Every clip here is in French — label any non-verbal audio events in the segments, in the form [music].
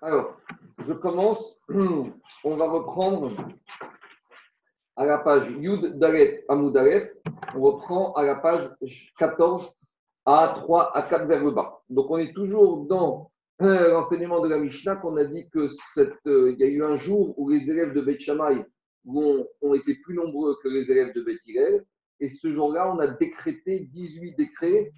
Alors, je commence. [clears throat] On va reprendre à la page Yud Dalet Amoudalet. On reprend à la page 14 à 3 à 4 vers le bas. Donc, on est toujours dans euh, l'enseignement de la Mishnah qu'on a dit que euh, il y a eu un jour où les élèves de Beth Shammai ont, ont été plus nombreux que les élèves de Beth Hillel. Et ce jour-là, on a décrété 18 décrets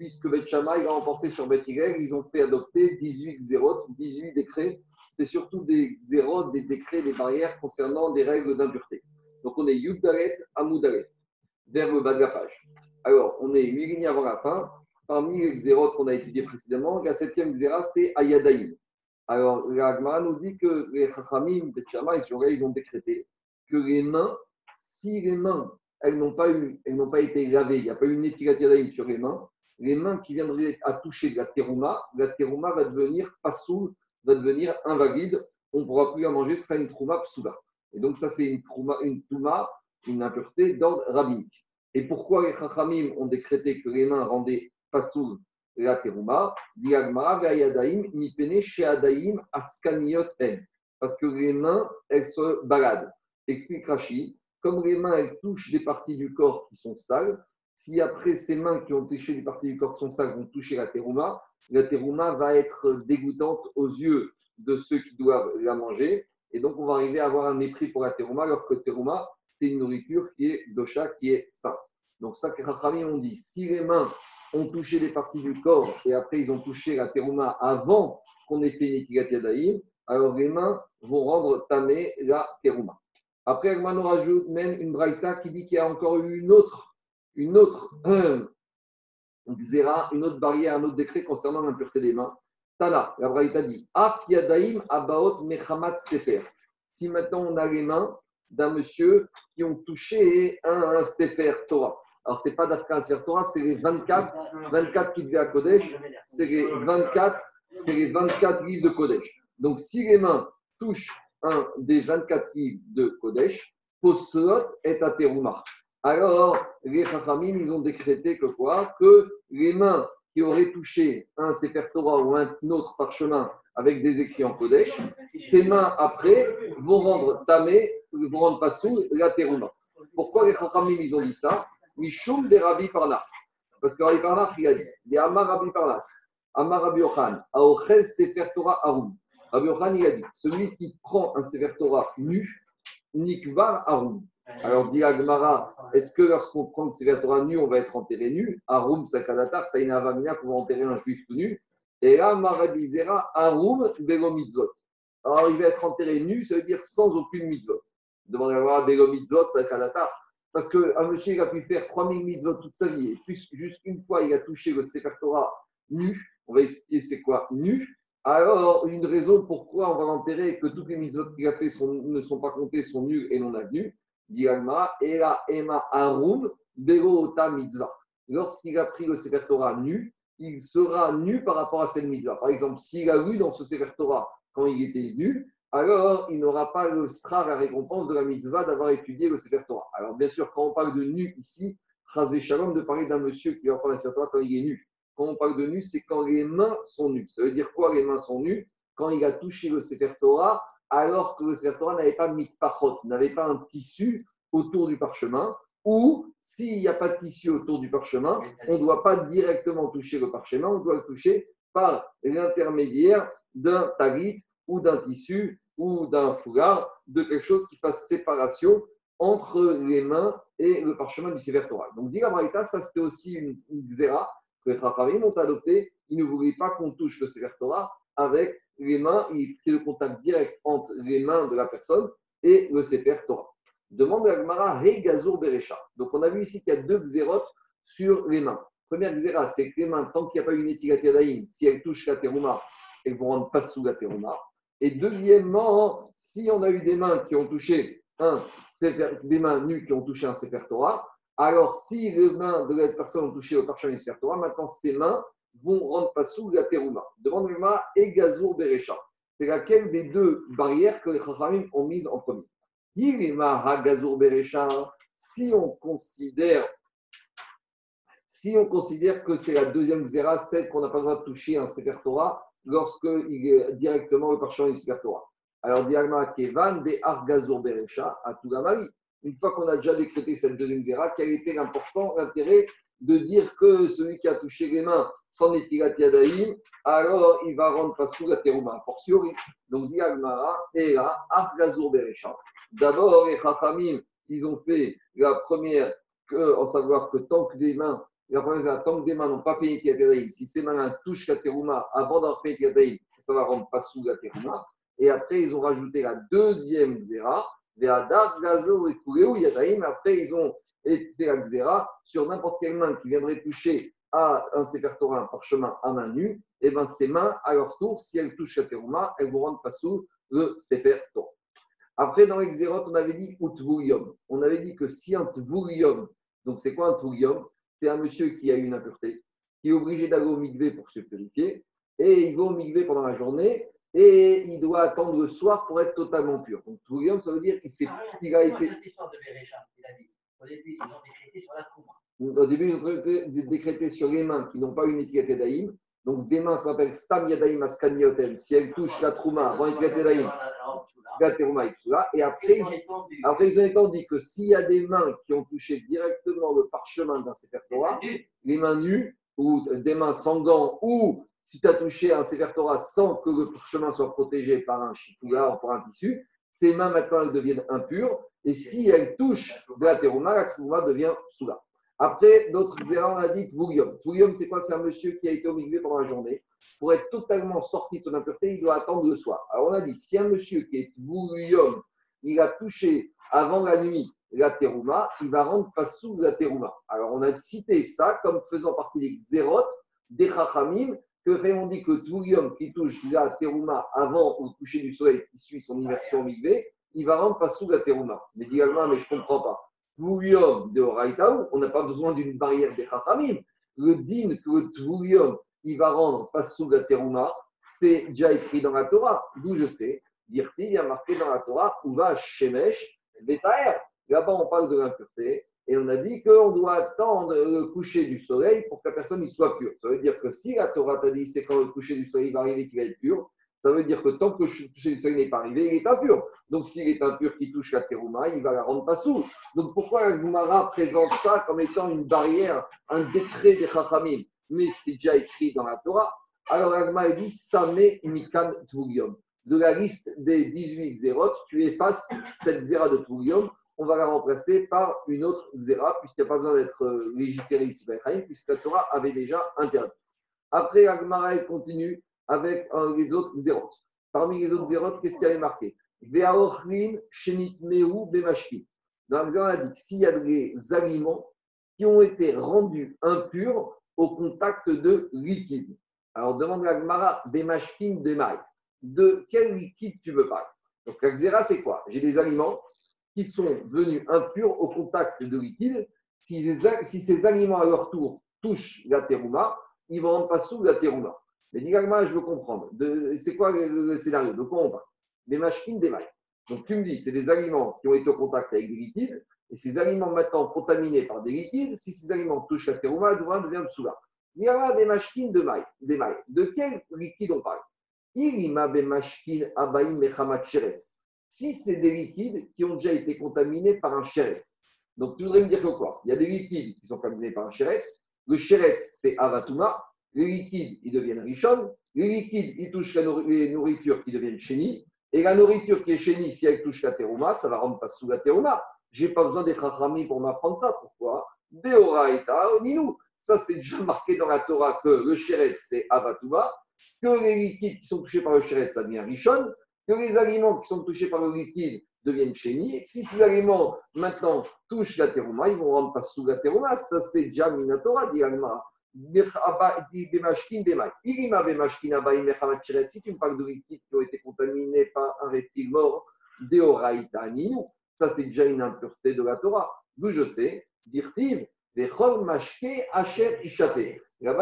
puisque Beth Shammai a emporté sur Beth ils ont fait adopter 18 zérotes, 18 décrets. C'est surtout des zérotes, des décrets, des barrières concernant des règles d'impureté. Donc on est Yuddaret, Amoudaret, vers le bas de la page. Alors, on est 8 lignes avant la fin. Parmi les zérotes qu'on a étudiées précédemment, la septième zéra, c'est Ayadaïm. Alors, l'Agma nous dit que les Chachamim, Beth Shammai, ils ont décrété que les mains, si les mains, elles n'ont pas, pas été lavées, il n'y a pas eu une sur les mains, les mains qui viendraient à toucher la terouma, la terouma va devenir pasoul, va devenir invalide. On ne pourra plus la manger, ce sera une trouma psouda. Et donc, ça, c'est une trouma, une touma, une impureté d'ordre rabbinique. Et pourquoi les chachamim ont décrété que les mains rendaient pasoul la terouma Parce que les mains, elles se baladent. Explique Rashi, comme les mains, elles touchent des parties du corps qui sont sales, si après ces mains qui ont touché des parties du corps qui sont sales vont toucher la terouma, la terouma va être dégoûtante aux yeux de ceux qui doivent la manger. Et donc, on va arriver à avoir un mépris pour la terouma, alors que terouma, c'est une nourriture qui est dosha, qui est sainte. Donc, ça que Rachamim ont dit, si les mains ont touché des parties du corps et après ils ont touché la terouma avant qu'on ait fait une alors les mains vont rendre tamé la terouma. Après, nous rajoute même une braïta qui dit qu'il y a encore eu une autre une autre euh, une autre barrière, un autre décret concernant l'impureté des mains. Tala, la Braïta dit Af yadaim abaot mechamat sefer. Si maintenant on a les mains d'un monsieur qui ont touché un, sefer Torah. Alors, ce n'est pas d'Afka un sefer Torah, c'est les 24, 24 qui devaient à Kodesh, c'est les 24, c'est les 24 livres de Kodesh. Donc, si les mains touchent un des 24 livres de Kodesh, Poslot est à Terumah. Alors, les Chachamim, ils ont décrété que quoi? Que les mains qui auraient touché un Sefer Torah ou un autre parchemin avec des écrits en Kodesh, ces mains après vont rendre tamé, vont rendre passou la terouma. Pourquoi les Chachamim, ils ont dit ça? Mishum des Rabbi Parnach. Parce que Rabbi Parnach, il a dit des Amar Rabbi Parnas, Amar Rabbi Ochan, Aochez Sefer Torah Arum. Rabbi Ochan, il a dit celui qui prend un Sefer Torah nu, Nikvar Arum. Alors, dit Agmara, est-ce que lorsqu'on prend le Sefer Torah nu, on va être enterré nu? Arum Sakadatar, Taina Avamina pour enterrer un juif nu. Et là, Marabizera, Arum Mitzvot. Alors, il va être enterré nu, ça veut dire sans aucune mitzvot. Demandez à voir Sakadatar. Parce qu'un monsieur, il a pu faire 3000 mitzvot toute sa vie, et juste une fois, il a touché le Sefer nu. On va expliquer c'est quoi nu. Alors, une raison pourquoi on va l'enterrer, que toutes les mitzvot qu'il a fait ne sont pas comptées, sont nues et non avenues dit Ela Ema Arum Mitzvah. Lorsqu'il a pris le Sefer Torah nu, il sera nu par rapport à cette mitzvah. Par exemple, s'il a lu dans ce Sefer Torah quand il était nu, alors il n'aura pas le sera la récompense de la mitzvah d'avoir étudié le Sefer Torah. Alors bien sûr, quand on parle de nu ici, Chazé Shalom de parler d'un monsieur qui va prendre le Sefer Torah quand il est nu. Quand on parle de nu, c'est quand les mains sont nues. Ça veut dire quoi les mains sont nues? Quand il a touché le Sefer Torah alors que le Sefer n'avait pas mis de n'avait pas un tissu autour du parchemin, ou s'il n'y a pas de tissu autour du parchemin, on ne doit pas directement toucher le parchemin, on doit le toucher par l'intermédiaire d'un talit ou d'un tissu ou d'un foulard, de quelque chose qui fasse séparation entre les mains et le parchemin du Sefer Torah. Donc, dit ça c'était aussi une, une zéra que les Chachamim ont adopté. Ils ne voulaient pas qu'on touche le Sefer Torah avec les mains, il y ait le contact direct entre les mains de la personne et le Sefer Torah. Demande à Gmara, Hey Gazur Berecha. Donc on a vu ici qu'il y a deux xérotes sur les mains. Première xéra, c'est que les mains, tant qu'il n'y a pas une étiquette si elles touchent la terouma, elles vont rendre pas sous la terouma. Et deuxièmement, si on a eu des mains qui ont touché un des mains nues qui ont touché un Sefer alors si les mains de la personne ont touché au parchemin Sefer Torah, maintenant ces mains vont rendre pas sous la terouma. Demande-moi et Gazour Berecha. C'est laquelle des deux barrières que les Chachamim ont mises en premier? Si on considère si on considère que c'est la deuxième xéra, celle qu'on n'a pas le droit de toucher un Sefer Torah, lorsqu'il est directement le parchemin du Torah. Alors, Diagma Kevan de Argazor Berecha à Tougamari. Une fois qu'on a déjà décrété cette deuxième zéra, quel était l'important, l'intérêt de dire que celui qui a touché les mains sans Etilat Yadaïm, alors il va rendre pas sous la terouma, fortiori. Donc, Diagmara, et là, Argazor Berecha. D'abord, les Chachamim, ils ont fait la première, en savoir que tant que des mains la première, tant que des mains n'ont pas payé Yadaïm, si ces mains touchent la terouma avant d'avoir payé Yadaïm, ça va rendre pas sous la terouma. Et après, ils ont rajouté la deuxième zéra, Ve'adar, Gazo et Kureu, Yadaim. Après, ils ont fait la zéra sur n'importe quelle main qui viendrait toucher à un Sefer Torah, un parchemin à main nue. Et bien, ces mains, à leur tour, si elles touchent la terouma, elles vont rendre pas sous le Sefer Torah. Après, dans l'exérot, on avait dit Utvurium. On avait dit que si un Tvurium, donc c'est quoi un Tvurium C'est un monsieur qui a eu une impureté, qui est obligé d'aller au migvé pour se purifier, et il va au migvé pendant la journée, et il doit attendre le soir pour être totalement pur. Donc, Tvurium, ça veut dire qu'il ah, a été. Au début, ils ont décrété sur la Au début, ils ont décrété sur les mains qui n'ont pas une étiquette d'Aïm. Donc, des mains, ce qu'on appelle Stam Yadaïm Askanioten. Si elles touchent la Trouma avant l'étiquette d'Aïm, la Terouma Et après ils, ont, après, ils ont étendu que s'il y a des mains qui ont touché directement le parchemin d'un Sefer Torah, les mains nues, ou des mains sans gants, ou si tu as touché un Sefer Torah sans que le chemin soit protégé par un chitoula ou par un tissu, ces mains maintenant elles deviennent impures. Et si elles touchent de la terouma, la terouma devient soula. Après, d'autres on a dit Tvurium. Tvurium, c'est quoi? C'est un monsieur qui a été obligé pendant la journée. Pour être totalement sorti de son impureté, il doit attendre le soir. Alors on a dit si un monsieur qui est Tvurium, il a touché avant la nuit la terouma, il va rendre pas sous la terouma. Alors on a cité ça comme faisant partie des zérotes des chachamim que on dit que Tvurium qui touche la terouma avant au coucher du soleil qui suit son immersion migvé, il va rendre pas sous la terouma. Mais dit mais je ne comprends pas. Tvurium de Raitaou, on n'a pas besoin d'une barrière des Chachamim. Le din que le Tvurium, il va rendre pas sous la terouma, c'est déjà écrit dans la Torah. D'où je sais, Dirti, il y a marqué dans la Torah, où va Shemesh, Betaer. Là-bas, on parle de l'impureté. Et on a dit qu'on doit attendre le coucher du soleil pour que la personne y soit pure. Ça veut dire que si la Torah t'a dit c'est quand le coucher du soleil va arriver qu'il va être pur, ça veut dire que tant que soleil n'est pas arrivé, il est impur. Donc s'il est impur qui touche la terouma, il va la rendre pas sous. Donc pourquoi Agumara présente ça comme étant une barrière, un décret des Chachamim? Mais c'est déjà écrit dans la Torah. Alors Agumara dit Samé Mikan Tvurium. De la liste des 18 zérotes, tu effaces cette zéra de Tvurium on va la remplacer par une autre zéra, puisqu'il n'y a pas besoin d'être euh, légiféré ici puisque la Torah avait déjà interdit. Après, Agmara continue avec les autres zérotes. Parmi les autres zérotes, qu'est-ce qu'il y avait marqué? Dans on a dit s'il y a des aliments qui ont été rendus impurs au contact de liquide. Alors demande à Agmara Bemashkin Demai. De quel liquide tu veux parler? Donc la c'est quoi? J'ai des aliments qui sont devenus impurs au contact de liquide. Si, ces aliments à leur tour touchent la terouma, ils vont rendre pas sous la terouma. Mais dis je veux comprendre. C'est quoi le, scénario De quoi on parle Des machines, des mailles. Donc tu me dis, c'est des aliments qui ont été au contact avec des liquides, et ces aliments maintenant contaminés par des liquides, si ces aliments touchent la terouma, le devient soula. Il y a des machines de mailles, des mailles. De quel liquide on parle si c'est des liquides qui ont déjà été contaminés par un chéretz. Donc, tu voudrais me dire que quoi Il y a des liquides qui sont contaminés par un chéretz. Le chéretz, c'est avatuma. Les liquides, ils deviennent richon. Les liquides, ils touchent les nourritures qui deviennent chéni. Et la nourriture qui est chéni, si elle touche la terouma, ça va rendre pas sous la terouma. Je n'ai pas besoin d'être rami pour m'apprendre ça. Pourquoi? Deora et ninou. Ça, c'est déjà marqué dans la Torah que le chéretz, c'est avatuma. Que les liquides qui sont touchés par le chéretz, ça devient richon que les aliments qui sont touchés par le liquide deviennent chénis, et si ces aliments maintenant touchent la terouma, ils vont rendre pas sous la terouma. Ça, c'est déjà Minatora, dit Alma. Si tu me parles de liquides qui ont été contaminés par un reptile mort, ça c'est déjà une impureté de la Torah. D'où je sais, dirtiv, Là-bas,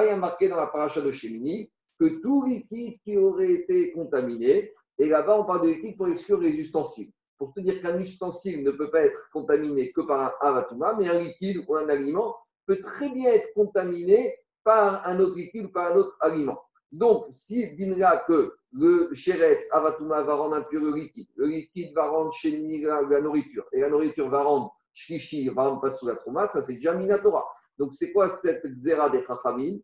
il y a marqué dans la paracha de Shemini que tout liquide qui aurait été contaminé, et là-bas, on parle de liquide pour exclure les ustensiles. Pour te dire qu'un ustensile ne peut pas être contaminé que par un avatuma, mais un liquide ou un aliment peut très bien être contaminé par un autre liquide ou par un autre aliment. Donc, si là que le Sheretz Avatuma va rendre impur le liquide, le liquide va rendre Sheni la, nourriture, et la nourriture va rendre Shlishi, va rendre pas sous la Trouma, ça c'est déjà Minatora. Donc, c'est quoi cette Xera des Chachamim?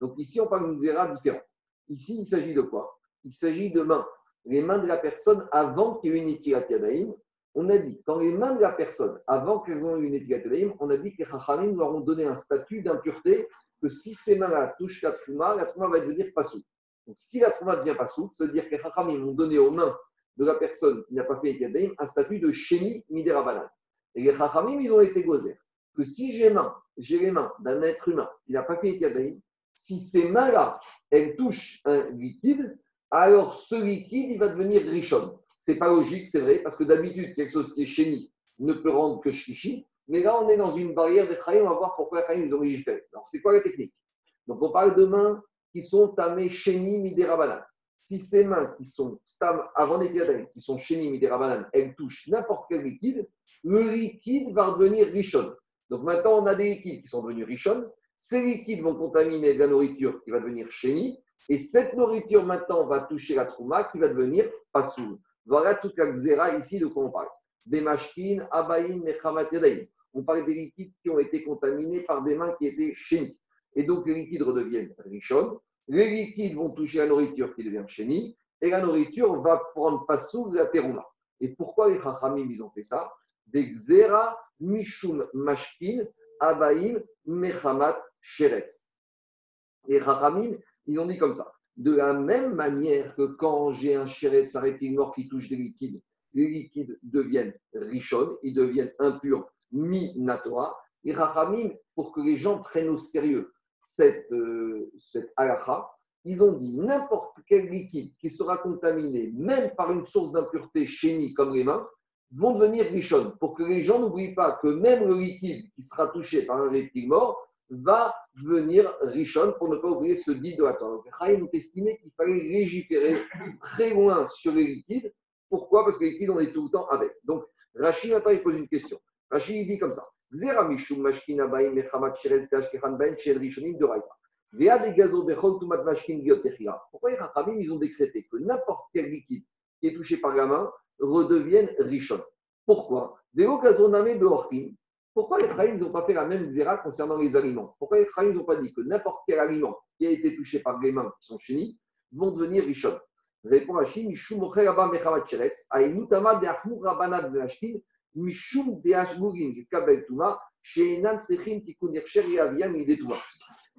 Donc, ici, on parle d'une Xera différente. Ici, il s'agit de quoi? Il s'agit de mains. Les mains de la personne avant qu'il y ait une Itirat Yadaim. On a dit, quand les mains de la personne, avant qu'elles ont eu une Yadaim, on a dit que les Chachamim leur ont donné un statut d'impureté que si ces mains-là touchent la Trouma, la Trouma va devenir Passou. Donc, si la Trouma devient Passou, ça veut dire que les Chachamim ont donné aux mains de la personne qui n'a pas fait Yadaim un statut de Sheni Midera Et les Chachamim, ils ont été gozer que si j'ai main, j'ai les mains d'un être humain qui n'a pas fait Itirat si ces mains-là, elles touchent un liquide, alors ce liquide, il va devenir richon. C'est pas logique, c'est vrai, parce que d'habitude, quelque chose qui est chéni ne peut rendre que chichi. Mais là, on est dans une barrière de Chaim, on va voir pourquoi les ils ont. Alors, c'est quoi la technique? Donc, on parle de mains qui sont tamé chéni midérabanan. Si ces mains qui sont stam avant qui sont chéni midérabanan, elles touchent n'importe quel liquide, le liquide va devenir richon. Donc maintenant, on a des liquides qui sont devenus richon. Ces liquides vont contaminer la nourriture qui va devenir chéni. Et cette nourriture, maintenant, va toucher la trouma qui va devenir pasoul. Voilà toute la xéra ici de quoi on parle. Des mashkin, abaïn, On parle des liquides qui ont été contaminés par des mains qui étaient chéni. Et donc, les liquides redeviennent richon. Les liquides vont toucher la nourriture qui devient chéni. Et la nourriture va prendre pasoul de la terouma. Et pourquoi les chachamim, ils ont fait ça? Des xéra, mishum, mashkin, abaïm, mechamat, sheretz. Les chachamim, ils ont dit comme ça. De la même manière que quand j'ai un chéret de mort qui touche des liquides, les liquides deviennent richon, ils deviennent impurs, mi-natora. Et Rachamim, pour que les gens prennent au sérieux cette, euh, cette ils ont dit n'importe quel liquide qui sera contaminé, même par une source d'impureté chénie comme les mains, vont devenir richon. Pour que les gens n'oublient pas que même le liquide qui sera touché par un reptile mort va devenir richon pour ne pas oublier ce dit de la Torah. Donc, ont estimé qu'il fallait légiférer très loin sur les liquides. Pourquoi? Parce que les liquides, on est tout le temps avec. Donc, Rachid, maintenant, il pose une question. Rachid, il dit comme ça. Pourquoi les Rachamim, ils ont décrété que n'importe quel liquide qui est touché par la main redevienne richon Pourquoi? Pourquoi les Chaim n'ont pas fait la même zéra concernant les aliments? Pourquoi les Chaim n'ont pas dit que n'importe quel aliment qui a été touché par les mains qui sont chénis vont devenir richon Répond Hachim, Mishum Ochelaba Mechavat de Achmur de Mishum de Kabel Tuma, Sheinan Srechim Tikun Yercher Yaviam Idetuma.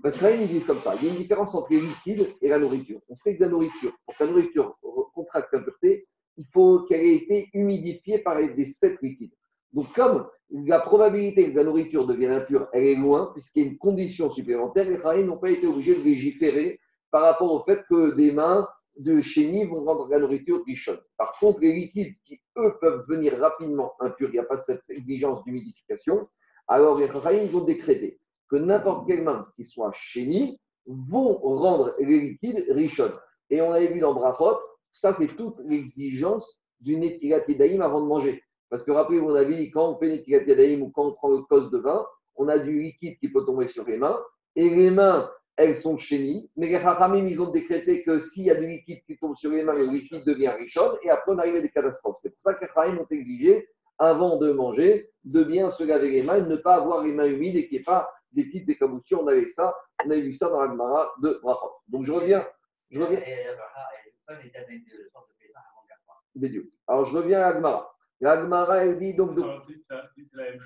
Parce que comme ça il y a une différence entre les liquides et la nourriture. On sait que la nourriture, pour que la nourriture contracte l'impureté, il faut qu'elle ait été humidifiée par des sept liquides. Donc, comme la probabilité que la nourriture devienne impure, elle est loin, puisqu'il y a une condition supplémentaire, les Khaïm n'ont pas été obligés de légiférer par rapport au fait que des mains de chéni vont rendre la nourriture richonne. Par contre, les liquides qui, eux, peuvent venir rapidement impurs, il n'y a pas cette exigence d'humidification, alors les Khaïm vont décréter que n'importe quelle main qui soit chéni vont rendre les liquides richonnes. Et on avait vu dans Brachot, ça c'est toute l'exigence d'une étilat avant de manger. Parce que rappelez-vous, on a vu, quand on fait une ou quand on prend le cos de vin, on a du liquide qui peut tomber sur les mains. Et les mains, elles sont chénies. Mais les Rachamim, ils ont décrété que s'il y a du liquide qui tombe sur les mains, le liquide devient richonne. Et après, on arrive à des catastrophes. C'est pour ça que les Rachamim ont exigé, avant de manger, de bien se laver les mains et de ne pas avoir les mains humides et qu'il n'y ait pas des petites écaboussures. On avait ça, on avait vu ça dans la Gemara de Brachot. Donc je reviens. Je reviens. Alors je reviens à la Gemara. L'Agmara, elle dit donc,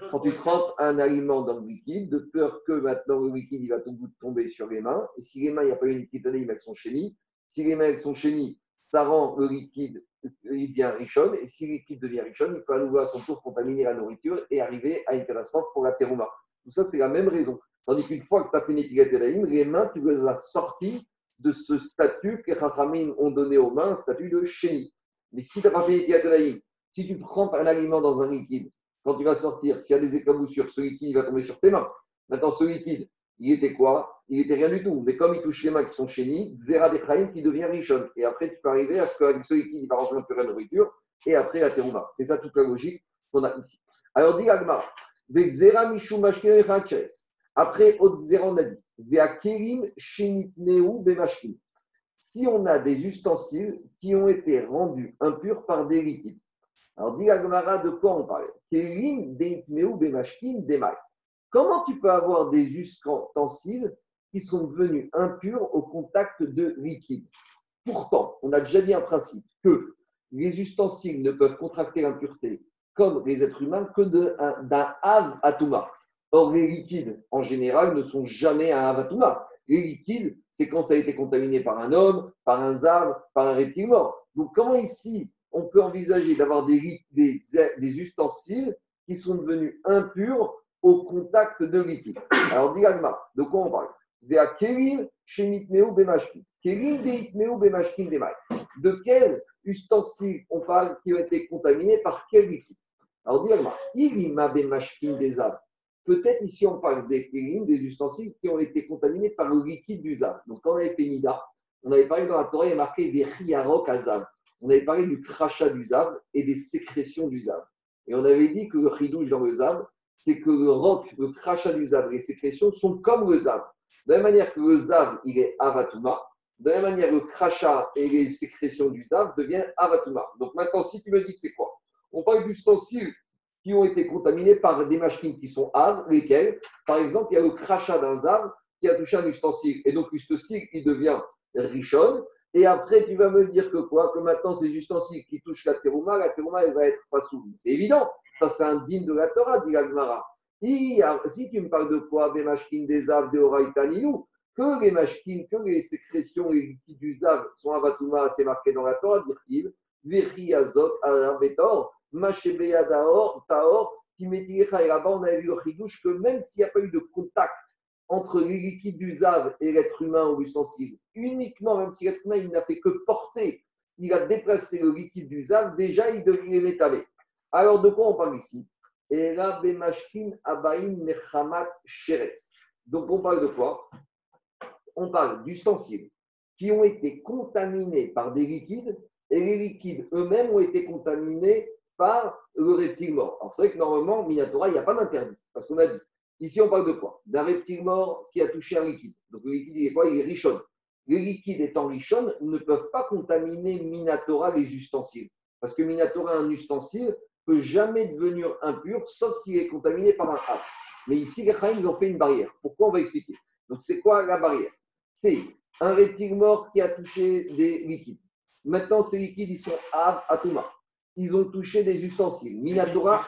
quand tu trempes un aliment dans le liquide, de peur que maintenant le liquide il va tomber sur les mains, et si les mains, il n'y a pas une liquide elles sont chénies, si les mains elles sont chénies, ça rend le liquide, il devient richonne, et si le liquide devient richonne, il peut à nouveau à son tour contaminer la nourriture et arriver à une catastrophe pour la terouma. Tout ça, c'est la même raison. Tandis qu'une fois que tu as fait une les mains, tu les as sorties de ce statut que les ont donné aux mains, un statut de chéni. Mais si tu n'as pas fait une si tu prends un aliment dans un liquide, quand tu vas sortir, s'il y a des éclaboussures, ce liquide il va tomber sur tes mains. Maintenant, ce liquide, il était quoi? Il était rien du tout. Mais comme il touche les mains qui sont chénies, Zera Dechaim qui devient richon. Et après, tu peux arriver à ce qu'avec ce liquide, il va rentrer la nourriture. Et après, la terouma. C'est ça toute la logique qu'on a ici. Alors, dit Agmar, Après, autre zéro, on a dit shenitneu bemashkin. Si on a des ustensiles qui ont été rendus impurs par des liquides. Alors, dit de quoi on parle. Comment tu peux avoir des ustensiles qui sont devenus impurs au contact de liquide? Pourtant, on a déjà dit un principe que les ustensiles ne peuvent contracter l'impureté comme les êtres humains que d'un Av Atuma. Or, les liquides, en général, ne sont jamais un Av Atuma. Les liquides, c'est quand ça a été contaminé par un homme, par un zab, par un reptile mort. Donc, comment ici on peut envisager d'avoir des, ustensiles qui sont devenus impurs au contact de liquide. Alors, dis de quoi on parle? De quel ustensile on parle qui ont été contaminés par quel liquide Alors, dis des Peut-être ici on parle des des ustensiles qui ont été contaminés par le liquide du zav. Donc, quand on avait fait Nida, on avait parlé dans la Torah, il y a marqué des riarok azav. On avait parlé du crachat du zav et des sécrétions du zav. Et on avait dit que le dans le zav, c'est que le roc, le crachat du zav et les sécrétions sont comme le zav. De la même manière que le zav, il est avatuma, de la même manière le crachat et les sécrétions du zav deviennent avatuma. Donc maintenant, si tu me dis que c'est quoi? On parle d'ustensiles qui ont été contaminés par des machines qui sont av, lesquelles, par exemple, il y a le crachat d'un zav qui a touché un ustensile. Et donc l'ustensile, il devient richonne. Et après, tu vas me dire que quoi? Que maintenant, ces ustensiles qui touchent la terouma, la terouma, elle va être pas soumise. C'est évident. Ça, c'est un digne de la Torah, dit l'Agmara. Si tu me parles de quoi? Des machines des Zav, des Oraitaninou, que les machines, que les sécrétions, les liquides du Zav sont avatouma, c'est marqué dans la Torah, dire-t-il. Veri azot, arabetor, machebeyadaor, taor, timetiecha. Et là-bas, on a vu le chidouche que même s'il n'y a pas eu de contact entre les liquides Zav et l'être humain ou l'ustensile, uniquement, même si l'être humain n'a fait que porter, il a déplacé le liquide Zav, déjà il devient métalé. Alors de quoi on parle ici? Donc on parle de quoi? On parle d'ustensiles qui ont été contaminés par des liquides et les liquides eux-mêmes ont été contaminés par le reptile mort. Alors c'est vrai que normalement, Minatora, il n'y a pas d'interdit. Parce qu'on a dit, Ici, on parle de quoi? D'un reptile mort qui a touché un liquide. Donc, le liquide, il est quoi Il est richonne. Les liquides étant richonne ne peuvent pas contaminer Minatora les ustensiles. Parce que Minatora, un ustensile, peut jamais devenir impur, sauf s'il est contaminé par un Av. Mais ici, les Chaim, ils ont fait une barrière. Pourquoi? On va expliquer. Donc, c'est quoi la barrière? C'est un reptile mort qui a touché des liquides. Maintenant, ces liquides, ils sont Av, Atuma. Ils ont touché des ustensiles. Minatora,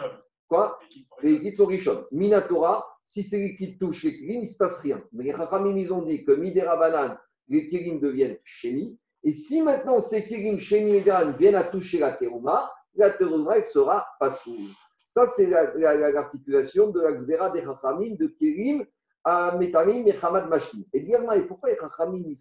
quoi? Les liquides sont richonnes. Minatora, si ces liquides touchent les kilim, il ne se passe rien. Mais les Chachamim, ils ont dit que Midera Banane, les kilim deviennent chéni. Et si maintenant ces kilim chéni et viennent à toucher la terouma, la terouma, elle sera pas sourde. Ça, c'est l'articulation de la xéra des Chachamim de kilim à Metamim et Hamad Mashkin. Et et pourquoi les Chachamim, ils,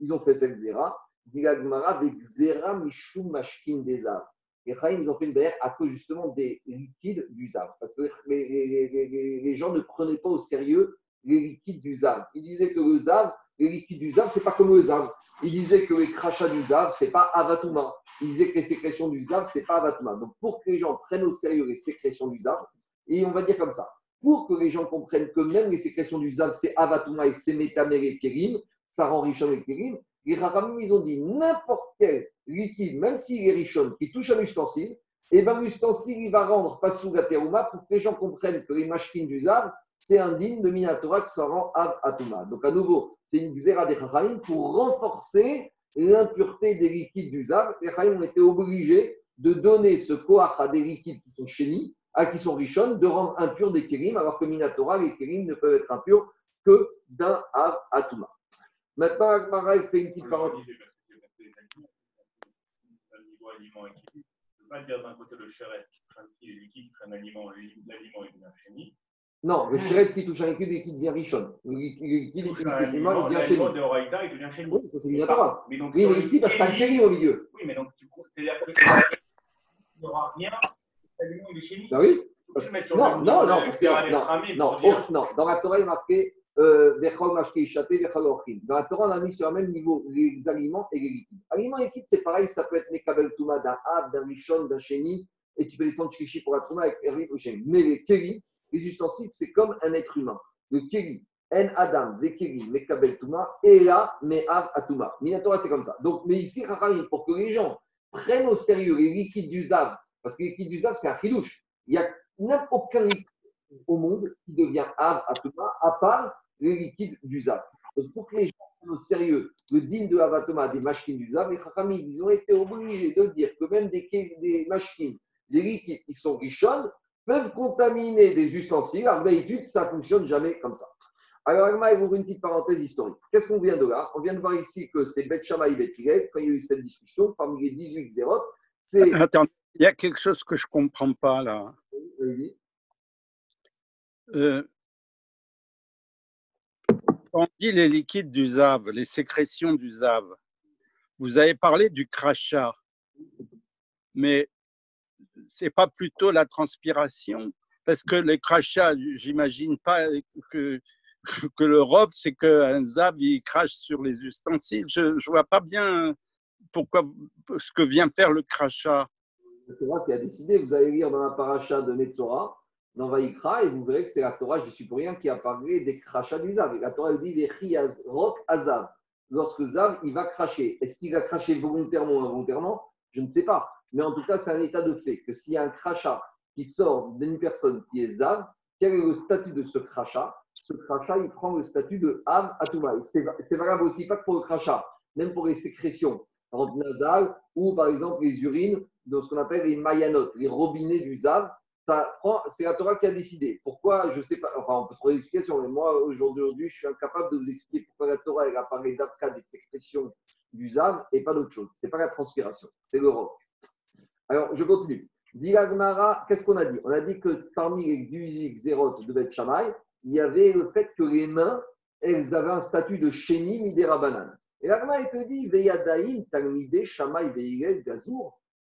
ils ont fait cette xéra Dit la Gemara, des xéra mishum mashkin des arts les Chaim, ils ont fait une barrière à cause justement des liquides du Zav. Parce que les, gens ne prenaient pas au sérieux les liquides du Zav. Ils disaient que le Zav, les liquides du Zav, ce n'est pas comme le Zav. Ils disaient que les crachats du Zav, ce n'est pas Avatouma. Ils disaient que les sécrétions du Zav, ce n'est pas Avatouma. Donc pour que les gens prennent au sérieux les sécrétions du Zav, et on va dire comme ça, pour que les gens comprennent que même les sécrétions du Zav, c'est Avatouma et c'est Kérim, ça rend riche avec Kérim, les Rachamim, ils ont dit n'importe quel liquide, même s'il est richonne, qui touche un ustensile, et eh bien l'ustensile, il va rendre pas sous la terouma pour que les gens comprennent que les machines du Zav, c'est indigne de Minatora qui s'en rend Av Atuma. Donc à nouveau, c'est une xéra des Rachamim pour renforcer l'impureté des liquides du Zav. Les Rachamim ont été obligés de donner ce koach à des liquides qui sont chénis, à qui sont richonnes, de rendre impurs des kérim, alors que Minatora, les kérim ne peuvent être impurs que d'un Av Atuma. Maintenant, Agmara, fait une petite parenthèse. Pas dire d'un côté le chéret qui touche un liquide qui touche un aliment, l'aliment est bien chéni. Non, le chéret qui touche un liquide et qui devient richonne. Le liquide qui touche un aliment, il devient chéni. de Horaïta, il devient chéni. Oui, c'est Minatora. Oui, mais ici, parce que tu as chéni au milieu. Oui, mais donc, c'est-à-dire qu'il n'y aura rien, l'aliment, il est chéni. Ben oui. Non, non, non, non, non, dans la Torah, il est marqué dans la Torah, on a mis sur le même niveau les aliments et les liquides. Aliments et liquides, c'est pareil, ça peut être Mekabel Touma d'un Ab, d'un Rishon, d'un Chéni, et tu peux descendre Chichi pour la Touma avec Hervé Mais les Kéli, les ustensiles, c'est comme un être humain. le Keli, En Adam, Vekeli, Mekabel Touma, et là, Me'av Atuma. Minatora, c'est comme ça. Donc, mais ici, pour que les gens prennent au sérieux les liquides du Zav, parce que les liquides du Zav, c'est un chidouche. Il n'y a aucun liquide au monde qui devient Av Atuma, à part les liquides du Zav. Donc, pour que les gens prennent au sérieux le digne de Avatoma des machines du Zav, les Chachamim, ils ont été obligés de dire que même des, des machines, des liquides qui sont richonnes, peuvent contaminer des ustensiles. Alors d'habitude, ça ne fonctionne jamais comme ça. Alors, Agma ouvre une petite parenthèse historique. Qu'est-ce qu'on vient de là? On vient de voir ici que c'est Bet Shammai et Bet quand il y a eu cette discussion, parmi les 18 zérotes, c'est. Attends, il y a quelque chose que je ne comprends pas là. Euh, on dit les liquides du ZAV, les sécrétions du ZAV. Vous avez parlé du crachat, mais c'est pas plutôt la transpiration? Parce que les crachats, j'imagine pas que, le rov, c'est qu'un zav, il crache sur les ustensiles. Je ne vois pas bien pourquoi ce que vient faire le crachat. C'est Torah qui a décidé. Vous allez lire dans la paracha de Metzora, dans Vaïkra, et vous verrez que c'est la Torah, je suis pour rien, qui a parlé des crachats du zav. la Torah dit Rok Azav. Lorsque Zav, il va cracher. Est-ce qu'il va cracher volontairement ou involontairement? Je ne sais pas. Mais en tout cas, c'est un état de fait que s'il y a un crachat qui sort d'une personne qui est Zav, quel est le statut de ce crachat? Ce crachat, il prend le statut de Av Atouma. C'est valable aussi pas que pour le crachat, même pour les sécrétions, par exemple nasales ou par exemple les urines, de ce qu'on appelle les mayanotes, les robinets du Zav. C'est la Torah qui a décidé. Pourquoi Je ne sais pas. Enfin, on peut trouver des explications, mais moi, aujourd'hui, je suis incapable de vous expliquer pourquoi la Torah elle a parlé d'Afka des sécrétions du Zav et pas d'autre chose. Ce n'est pas la transpiration, c'est le roc. Alors, je continue. Dilagmara, qu'est-ce qu'on a dit? On a dit que parmi les 18 zérotes de Beth Shammai, il y avait le fait que les mains, elles avaient un statut de chéni midera banane. Et l'Agma, il te dit Veyadaim, Talmide, Shammai, Veigel,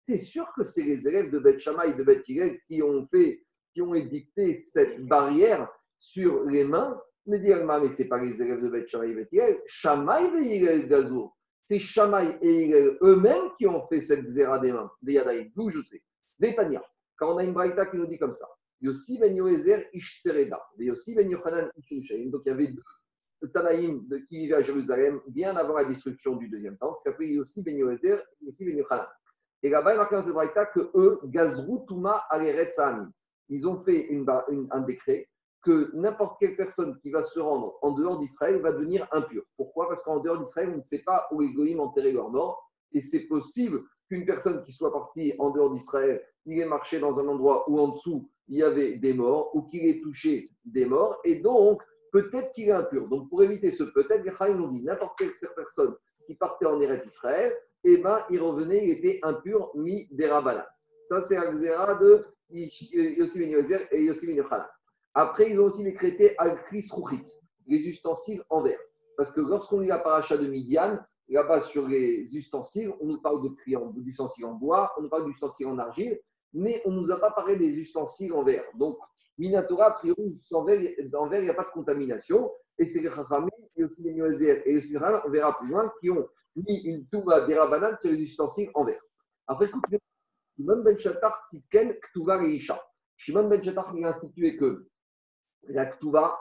Gazour. C'est sûr que c'est les élèves de Beth Shammai et de Beth Hillel qui ont fait, qui ont édicté cette barrière sur les mains. Mais dit mais ce n'est pas les élèves de Beth Shammai et Beth Hillel. Shammai, Veigel, Gazour c'est Shamaï et eux-mêmes qui ont fait cette zéra des mains, des Yadaïm. D'où je sais. Des Tania. Quand on a une braïta qui nous dit comme ça. Yossi ben Yoézer Ishtzereda. Yossi ben Yochanan Ishushaim. Donc il y avait deux Tanaïm qui vivaient à Jérusalem bien avant la destruction du deuxième temple, qui s'appelait Yossi ben Yoézer et Yossi ben Yochanan. Et là-bas, il y a marqué dans cette braïta que eux, Gazrou Touma. Ils ont fait un décret que n'importe quelle personne qui va se rendre en dehors d'Israël va devenir impure. Pourquoi? Parce qu'en dehors d'Israël, on ne sait pas où les goïms leur mort. Et c'est possible qu'une personne qui soit partie en dehors d'Israël, il ait marché dans un endroit où en dessous il y avait des morts ou qu'il ait touché des morts. Et donc, peut-être qu'il est impur. Donc, pour éviter ce peut-être, les nous dit n'importe quelle personne qui partait en Eretz Israël, eh ben, il revenait, il était impur, mis des rabanas. Ça, c'est un de Yossi Ben et Yossi Ben après, ils ont aussi décrété Al-Kris les ustensiles en verre. Parce que lorsqu'on lit la paracha de Midian, là-bas sur les ustensiles, on nous parle d'ustensiles en bois, on nous parle d'ustensiles en argile, mais on ne nous a pas parlé des ustensiles en verre. Donc, Minatora, a priori, en verre, il n'y a pas de contamination. Et c'est les Chachamim, et aussi Nuazer et aussi les on verra plus loin, qui ont mis une touba des rabanan sur les ustensiles en verre. Après, écoute, Shimon ben Shatar, Tiken, Ktuva et. Shimon ben Shatar, il a institué que la Ktuva,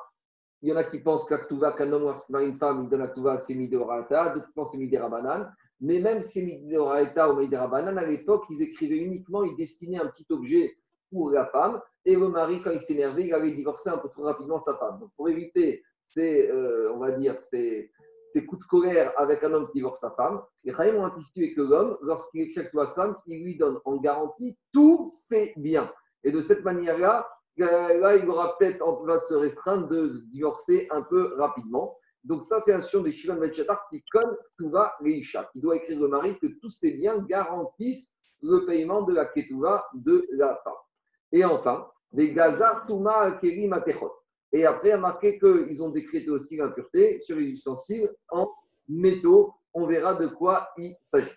il y en a qui pensent que la Ktuva, qu'un homme ou une femme, il donne la Ktuva, c'est Midorata, d'autres pensent c'est Miderabanan. Mais même si Midorata ou Miderabanan, à l'époque, ils écrivaient uniquement, ils destinaient un petit objet pour la femme. Et le mari, quand il s'énervait, il allait divorcer un peu trop rapidement sa femme. Donc, pour éviter ces, euh, on va dire, ces, ces, coups de colère avec un homme qui divorce sa femme, les Chaim ont institué que l'homme, lorsqu'il à sa femme, il lui donne en garantie tous ses biens. Et de cette manière-là, là, il aura peut-être, on va se restreindre de divorcer un peu rapidement. Donc, ça, c'est un sion de Shivan Benchatar qui connaît Tuva Leisha, qui doit écrire au mari que tous ces biens garantissent le paiement de la Ketuva de la femme. Et enfin, des Gazar Tuma Keri Matechot. Et après, a marqué qu'ils ont décrété aussi l'impureté sur les ustensiles en métaux. On verra de quoi il s'agit.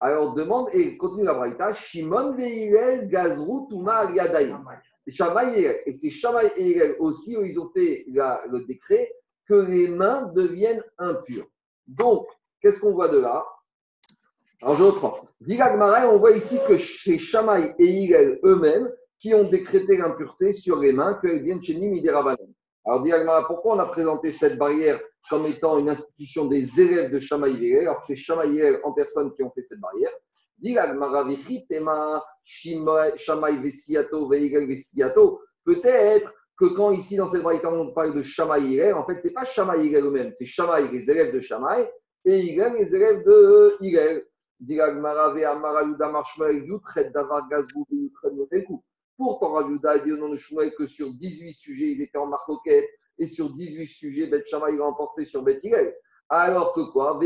Alors, demande et continue la braïta Shimon Veilel Gazru Tuma Yadayim. Et c'est Shamaï et aussi où ils ont fait le décret que les mains deviennent impures. Donc, qu'est-ce qu'on voit de là? Alors, je reprends. Dilagmara, on voit ici que c'est Shamaï et Hillel eux-mêmes qui ont décrété l'impureté sur les mains, qu'elles viennent chez Nimi des Alors, pourquoi on a présenté cette barrière comme étant une institution des élèves de Shamaï alors que c'est Shamaï en personne qui ont fait cette barrière? Dit Tema. Peut-être que quand ici dans cette barrière on parle de Shamaï en fait, ce n'est pas Shamaï eux-mêmes, c'est Shamaï, les élèves de Shamaï, et Hillel, les élèves de Hillel. Dit Ve'amara Yuda Yutred Davar Gazbou, Yutred Moteku. Pourtant, Rajuda a dit au nom de Shmuel que sur 18 sujets, ils étaient en marcoquette et sur 18 sujets, Bet Shammai a emporté sur Bet Hillel. Alors que quoi?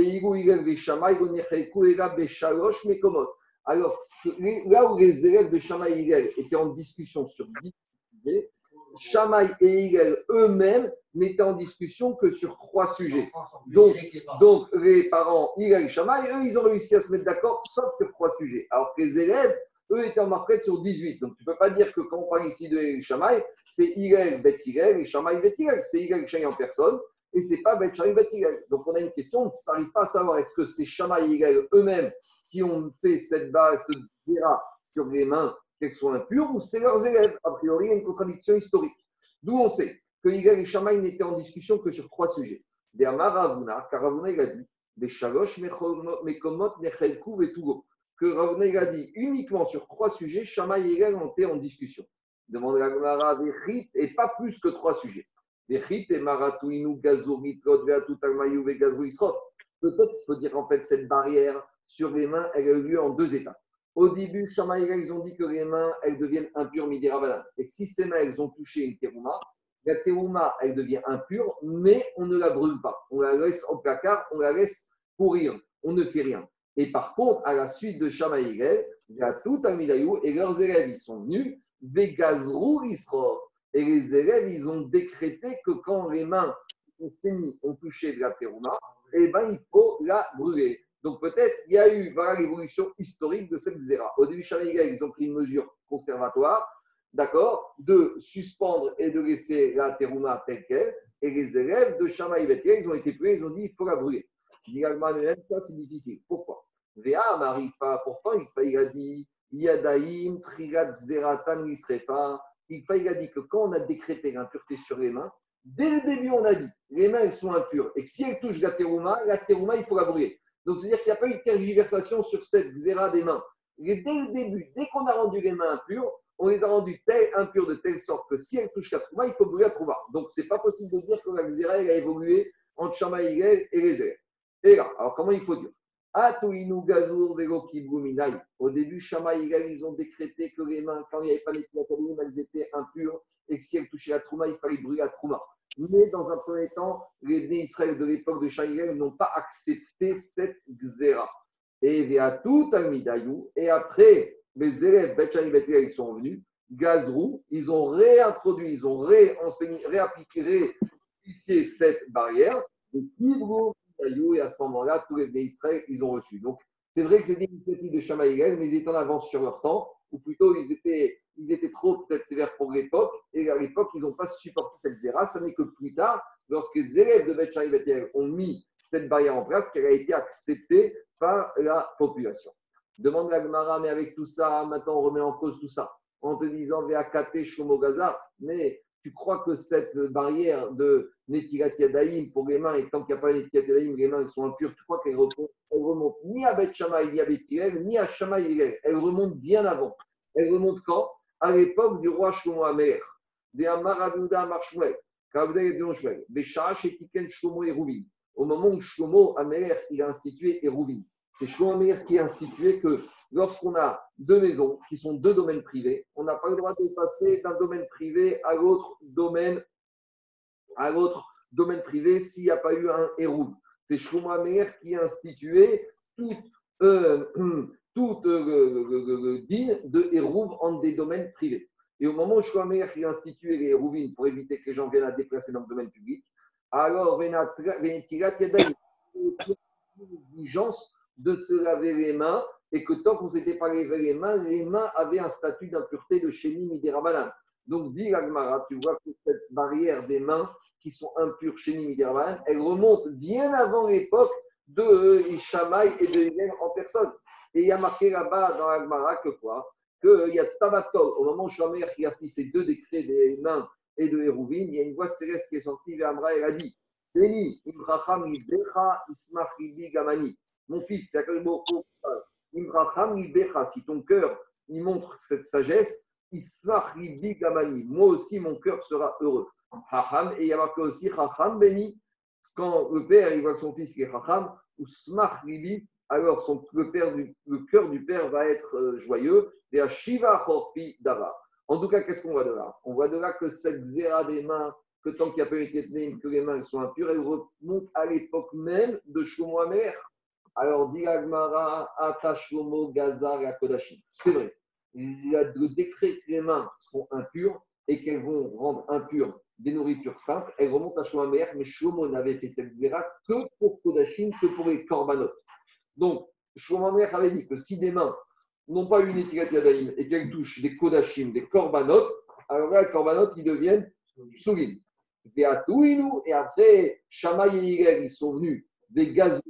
Alors, là où les élèves de Shammai et Hillel étaient en discussion sur 10 sujets, Shammai et Hillel eux-mêmes n'étaient en discussion que sur trois sujets. Donc, donc les parents Hillel et Shammai, eux, ils ont réussi à se mettre d'accord, sauf sur trois sujets. Alors que les élèves, eux étaient en marquette sur 18. Donc tu ne peux pas dire que quand on parle ici de Shamaï, c'est Hillel, Bet Hillel et Shamaï, Bet Hillel. C'est Hillel, Shamaï en personne et c'est pas Bet Shamaï, Bet. Donc on a une question, on ne n'arrive pas à savoir est-ce que c'est Shamaï et eux-mêmes qui ont fait cette base, ce sur les mains, qu'elles soient impures, ou c'est leurs élèves? A priori, il y a une contradiction historique. D'où on sait que Hillel et Shamaï n'étaient en discussion que sur trois sujets. Des Amaravuna, car Ravuna, il a dit, des Shalosh, Mekomot, Nechelkou et Tougo que Ravnei a dit uniquement sur trois sujets, Shama et Hillel ont été en discussion. Demande la Gemara et pas plus que trois sujets. Vechit et Maratouinou, Gazour, Mitlot, Veatout, Almayou, Vegazou, Isrot. Peut-être qu'il faut dire en fait cette barrière sur les mains, elle a eu lieu en deux étapes. Au début, Shama et ils ont dit que les mains, elles deviennent impures midi Et que si ces mains, elles ont touché une terouma, la terouma, elle devient impure, mais on ne la brûle pas. On la laisse au placard, on la laisse pourrir. On ne fait rien. Et par contre, à la suite de Shama il y a tout un Midaïou et leurs élèves, ils sont venus, Vegazrou Isror. Et les élèves, ils ont décrété que quand les mains saigné, ont touché de la terouma, eh ben, il faut la brûler. Donc peut-être il y a eu voilà l'évolution historique de cette zéra. Au début, Shama ils ont pris une mesure conservatoire, d'accord, de suspendre et de laisser la terouma telle qu'elle. Et les élèves de Shama ils ont été pris, ils ont dit il faut la brûler. Ça c'est difficile. Pourquoi? N'arrive pas. Pourtant, il a dit Yadaim, Trigat, Zeratan, Nisrefa. Il a dit que quand on a décrété l'impureté sur les mains, dès le début, on a dit les mains, elles sont impures. Et que si elles touchent la terouma, la terouma, il faut la brûler. Donc, c'est-à-dire qu'il n'y a pas eu de tergiversation sur cette zéra des mains. Et dès le début, dès qu'on a rendu les mains impures, on les a rendues impures de telle sorte que si elles touchent la terouma, il faut brûler la terouma. Donc, ce n'est pas possible de dire que la zéra, elle a évolué entre Shamaï et les élèves. Et là, alors comment il faut dire au début, Shama et ils ont décrété que les mains, quand il n'y avait pas d'équilibre, elles étaient impures et que si elles touchaient la trouma, il fallait brûler la trouma. Mais dans un premier temps, les Bnei Israël de l'époque de Shamaï n'ont pas accepté cette xéra. Et via tout Almidayou, et après, les élèves Bet ils sont venus, Gazrou, ils ont réintroduit, ils ont réappliqué, réappliqué cette barrière. Et et à ce moment-là, tous les Israël, ils ont reçu. Donc, c'est vrai que c'est des initiatives de Shamaïgel, mais ils étaient en avance sur leur temps, ou plutôt ils étaient, ils étaient trop peut-être sévères pour l'époque, et à l'époque, ils n'ont pas supporté cette zéra. Ce n'est que plus tard, lorsque les élèves de Beth Bethel ont mis cette barrière en place, qu'elle a été acceptée par la population. Demande la Gemara, mais avec tout ça, maintenant on remet en cause tout ça, en te disant, Veakate Shomo Gaza, mais tu crois que cette barrière de Netilat Yadaïm pour les mains, et tant qu'il n'y a pas Netilat Yadaïm, les mains sont impures, tu crois qu'elle remonte, ni à Bet Shammai, ni à Bet ni à Shammai Elle remonte bien avant. Elle remonte quand? À l'époque du roi Shlomo Amer, des Amarabuda Marshmuel, Kavdel et Shmuel, des Shach et Tiken Shlomo et Au moment où Shlomo Amer, il a institué Eruvin. C'est Shlomo qui a institué que lorsqu'on a deux maisons qui sont deux domaines privés, on n'a pas le droit de passer d'un domaine privé à l'autre domaine, à l'autre domaine privé s'il n'y a pas eu un héros. C'est Shlomo qui a institué toute, euh, [clears throat] toute euh, digne de hérouv entre des domaines privés. Et au moment où Shlomo qui a institué les hérouvines pour éviter que les gens viennent à déplacer dans le domaine public, alors, il y a une exigence de se laver les mains et que tant qu'on ne s'était pas lavé les mains, les mains avaient un statut d'impureté de chéni midirabanan. Donc, dit Agmara, tu vois que cette barrière des mains qui sont impures chéni midirabanan, elle remonte bien avant l'époque de Ishamay et de Hélène en personne. Et il y a marqué là-bas dans Agmara que quoi? Qu'il y a Tabatol, au moment où Shamer qui a pris ces deux décrets des mains et de Hérouvin, il y a une voix céleste qui est sortie vers Amra, elle a dit Béni, Ibraham, Ibecha, Ismach, Ibi, Gamani. Mon fils, c'est Ibecha, si ton cœur il montre cette sagesse. Moi aussi, mon cœur sera heureux. Et il y a marqué aussi. Quand le père il voit que son fils est Hacham, ou Smach, alors le, du, cœur du père va être euh, joyeux. Et à Shiva, Chorpi, Dava. En tout cas, qu'est-ce qu'on voit de là? On voit de là que cette zéra des mains, que tant qu'il n'y a pas tenu, que les mains sont impures, elle remonte à l'époque même de Shlomo. Alors, dit Agmara, Ata Shlomo, Gazar Kodashim. C'est vrai. Il y a le décret que les mains sont impures et qu'elles vont rendre impures des nourritures saintes. Elles remontent à Shlomo mais Shlomo n'avait fait cette zéra que pour Kodashim, que pour les korbanot. Donc, Shlomo avait dit que si des mains n'ont pas une étiquette yadaïm et qu'elles touchent des kodashim, des korbanot, alors là, les korbanot, ils deviennent sougim. Et après, Shamaï et Yigel, ils sont venus des Trouma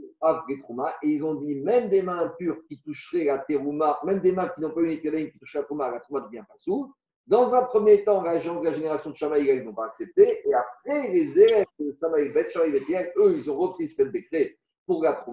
et ils ont dit même des mains impures qui toucheraient la terouma, même des mains qui n'ont pas une étiquette qui touchent la trouma, la trouma ne devient pas sourde. Dans un premier temps, la, la génération de Shamaï ils n'ont pas accepté. Et après, les élèves de Shamaï Bet, Shamaï eux, ils ont repris ce décret pour la.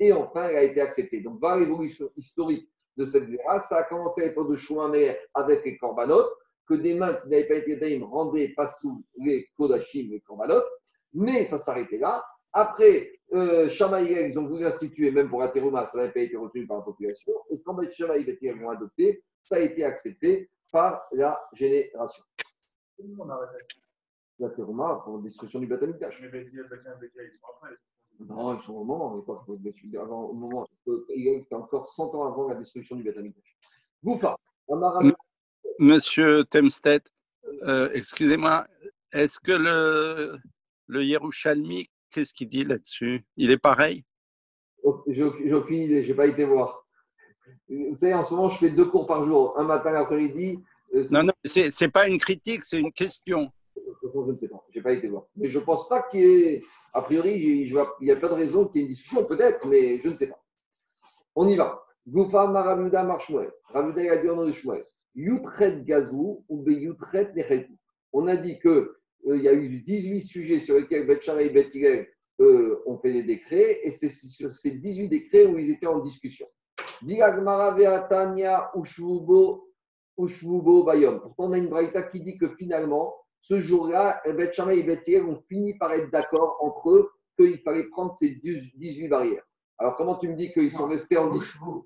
Et enfin, elle a été acceptée. Donc, dans l'évolution historique de cette zéra. Ça a commencé à l'époque de Chouamer avec les corbanotes, que des mains qui n'avaient pas été daïm rendaient pas sous les kodachim, les corbanotes, mais ça s'arrêtait là. Après, euh, ils ont voulu instituer, même pour la terouma, ça n'avait pas été retenu par la population. Et quand les Shamaï ont adopté, ça a été accepté par la génération. La terouma pour la destruction du bâtiment. Non, ils sont au moment, mais pas avant, au moment, c'était encore 100 ans avant la destruction du Beth Goufa, Monsieur Temstedt, euh, excusez-moi, est-ce que le, le Yerushalmi, qu'est-ce qu'il dit là-dessus? Il est pareil? J'ai aucune idée, je n'ai pas été voir. Vous savez, en ce moment, je fais deux cours par jour, un matin, après-midi. Euh, non, non, ce n'est pas une critique, c'est une question je ne sais pas. Je n'ai pas été voir. Mais je ne pense pas qu'il y ait. A priori, il n'y a pas de raison qu'il y ait une discussion, peut-être, mais je ne sais pas. On y va. Goufa Maramuda Marshmuel. Ramuda a dit au nom de Shmuel. Yutret Gazou ou Be Yutret. On a dit euh, il y a eu 18 sujets sur lesquels Bet et Bet euh, ont fait des décrets, et c'est sur ces 18 décrets où ils étaient en discussion. Pourtant, on a une braïta qui dit que finalement, ce jour-là, Bet et Bet ont fini par être d'accord entre eux qu'il fallait prendre ces 18 barrières. Alors, comment tu me dis qu'ils sont restés en discussion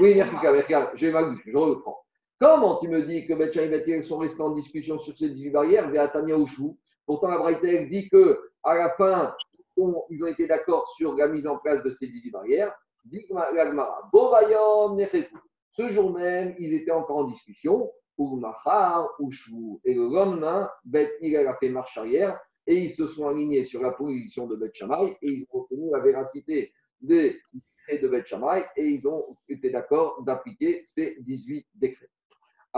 Oui, merci, regarde, j'ai vu, je reprends. Comment tu me dis que Bet et Bet sont restés en discussion sur ces 18 barrières? Véatania Ushvu. Pourtant, la Braïta dit que à la fin, ils ont été d'accord sur la mise en place de ces 18 barrières. Dit l'Agmara, Ce jour même, ils étaient encore en discussion. Et le lendemain, Bet a fait marche arrière et ils se sont alignés sur la position de Bet Shammai et ils ont obtenu la véracité des décrets de Bet Shammai et ils ont été d'accord d'appliquer ces 18 décrets.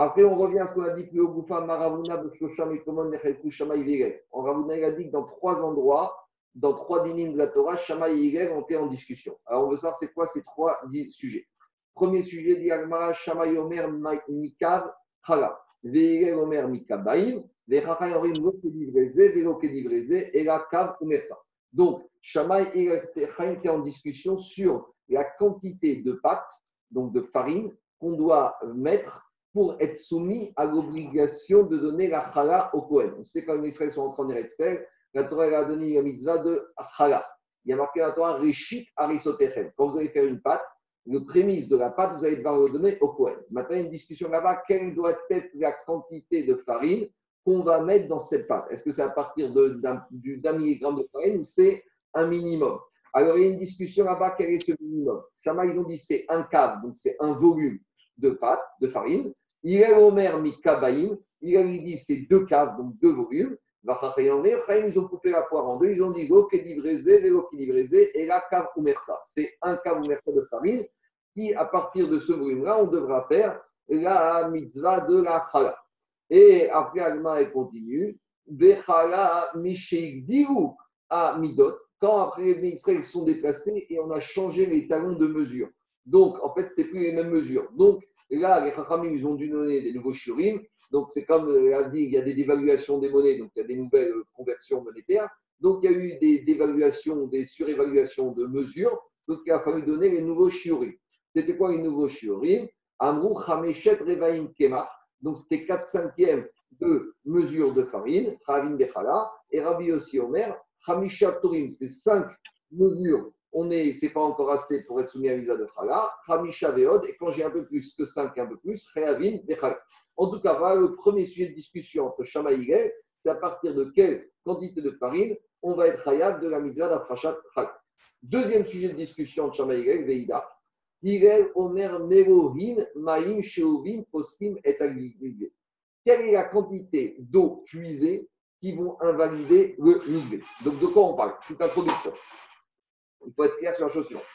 Après, on revient à ce qu'on a dit plus haut, Goufa, Maravuna, Beshosham et Komon, Vigel. En Ravuna, il a dit que dans trois endroits, dans trois dynimes de la Torah, Shammai et Vigel ont été en discussion. Alors, on veut savoir c'est quoi ces trois sujets. Premier sujet, dit Agmara, Omer, Mikav, Chala. Ve'igel Omer Mikabaim, Ve'chachai Orim Lokedivrézé, Ve'lokedivrézé, et la Kav Umersa. Donc, Shamaï et Chaim étaient en discussion sur la quantité de pâte, donc de farine, qu'on doit mettre pour être soumis à l'obligation de donner la chala au Kohen. On sait quand les Israéliens sont entrés en Eretz la Torah a donné la mitzvah de chala. Il y a marqué la Torah Rishit Arisotechem. Quand vous allez faire une pâte, le prémisse de la pâte, vous allez devoir le donner au Kohen. Maintenant, il y a une discussion là-bas. Quelle doit être la quantité de farine qu'on va mettre dans cette pâte? Est-ce que c'est à partir d'un milligramme de farine ou c'est un minimum? Alors, il y a une discussion là-bas. Quel est ce minimum? Shama, ils ont dit c'est un cave, donc c'est un volume de pâte, de farine. Il est Omer Mikabaïm. Il a dit c'est deux caves, donc deux volumes. Ils ont coupé la poire en deux. Ils ont dit Go Kedivrézé, Vélo et la cave. C'est un cave Umersa de farine qui, à partir de ce volume-là, on devra faire la mitzvah de la chala. Et après, Alma continue Bechala à Midot. Quand après les Israël sont déplacés et on a changé les talons de mesure. Donc, en fait, c'était plus les mêmes mesures. Donc, là, les Chachamim, ils ont dû donner des nouveaux shurim. Donc, c'est comme euh, a dit, il y a des dévaluations des monnaies, donc il y a des nouvelles euh, conversions monétaires. Donc, il y a eu des dévaluations, des surévaluations de mesures. Donc, il a fallu donner les nouveaux shurim. C'était quoi les nouveaux shurim Amrou Hameshet Revaim Kemach. Donc, c'était 4 cinquièmes de mesures de farine, Ravin Bechala, et Rabbi aussi Omer, Hamisha Torim, c'est 5 mesures on est, c'est pas encore assez pour être soumis à visa de Chala, Hamisha Veod, et quand j'ai un peu plus que 5, un peu plus, Réavin Bechala. En tout cas, voilà le premier sujet de discussion entre Shama et c'est à partir de quelle quantité de farine on va être Hayab de la mitzvah d'Afrachat Chala. Deuxième sujet de discussion entre Shama et Veida. Irel Omer Merohin Maïm Sheovim Postim et. Quelle est la quantité d'eau puisée qui vont invalider le migvé Donc, de quoi on parle? C'est introduction. Il faut être clair sur la chose suivante.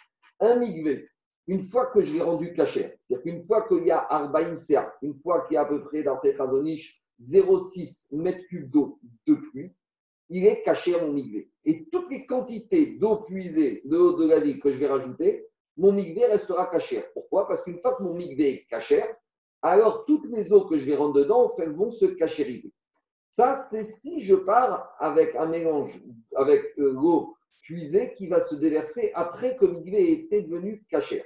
Un migvé, une fois que je l'ai rendu cachère, c'est-à-dire qu'une fois qu'il y a Arbaïn une fois qu'il y a à peu près dans Khazonich 0,6 m3 d'eau de pluie, il est caché mon migvé. Et toutes les quantités d'eau puisée de l'eau de la ville que je vais rajouter, mon migvé restera cachère. Pourquoi? Parce qu'une fois que mon migvé est cachère, alors toutes les eaux que je vais rendre dedans elles vont se cachériser. Ça, c'est si je pars avec un mélange avec euh, l'eau puisée qui va se déverser après que migvé été devenu cachère.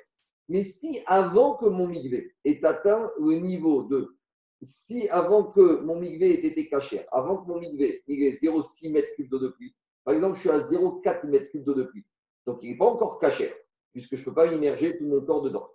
Mais si avant que mon migvé ait atteint le niveau de, si avant que mon migvé ait été cachère, avant que mon migvé est 0,6 m3 d'eau de pluie, par exemple, je suis à 0,4 m3 d'eau de pluie, donc il n'est pas encore cachère, puisque je ne peux pas immerger tout mon corps dedans.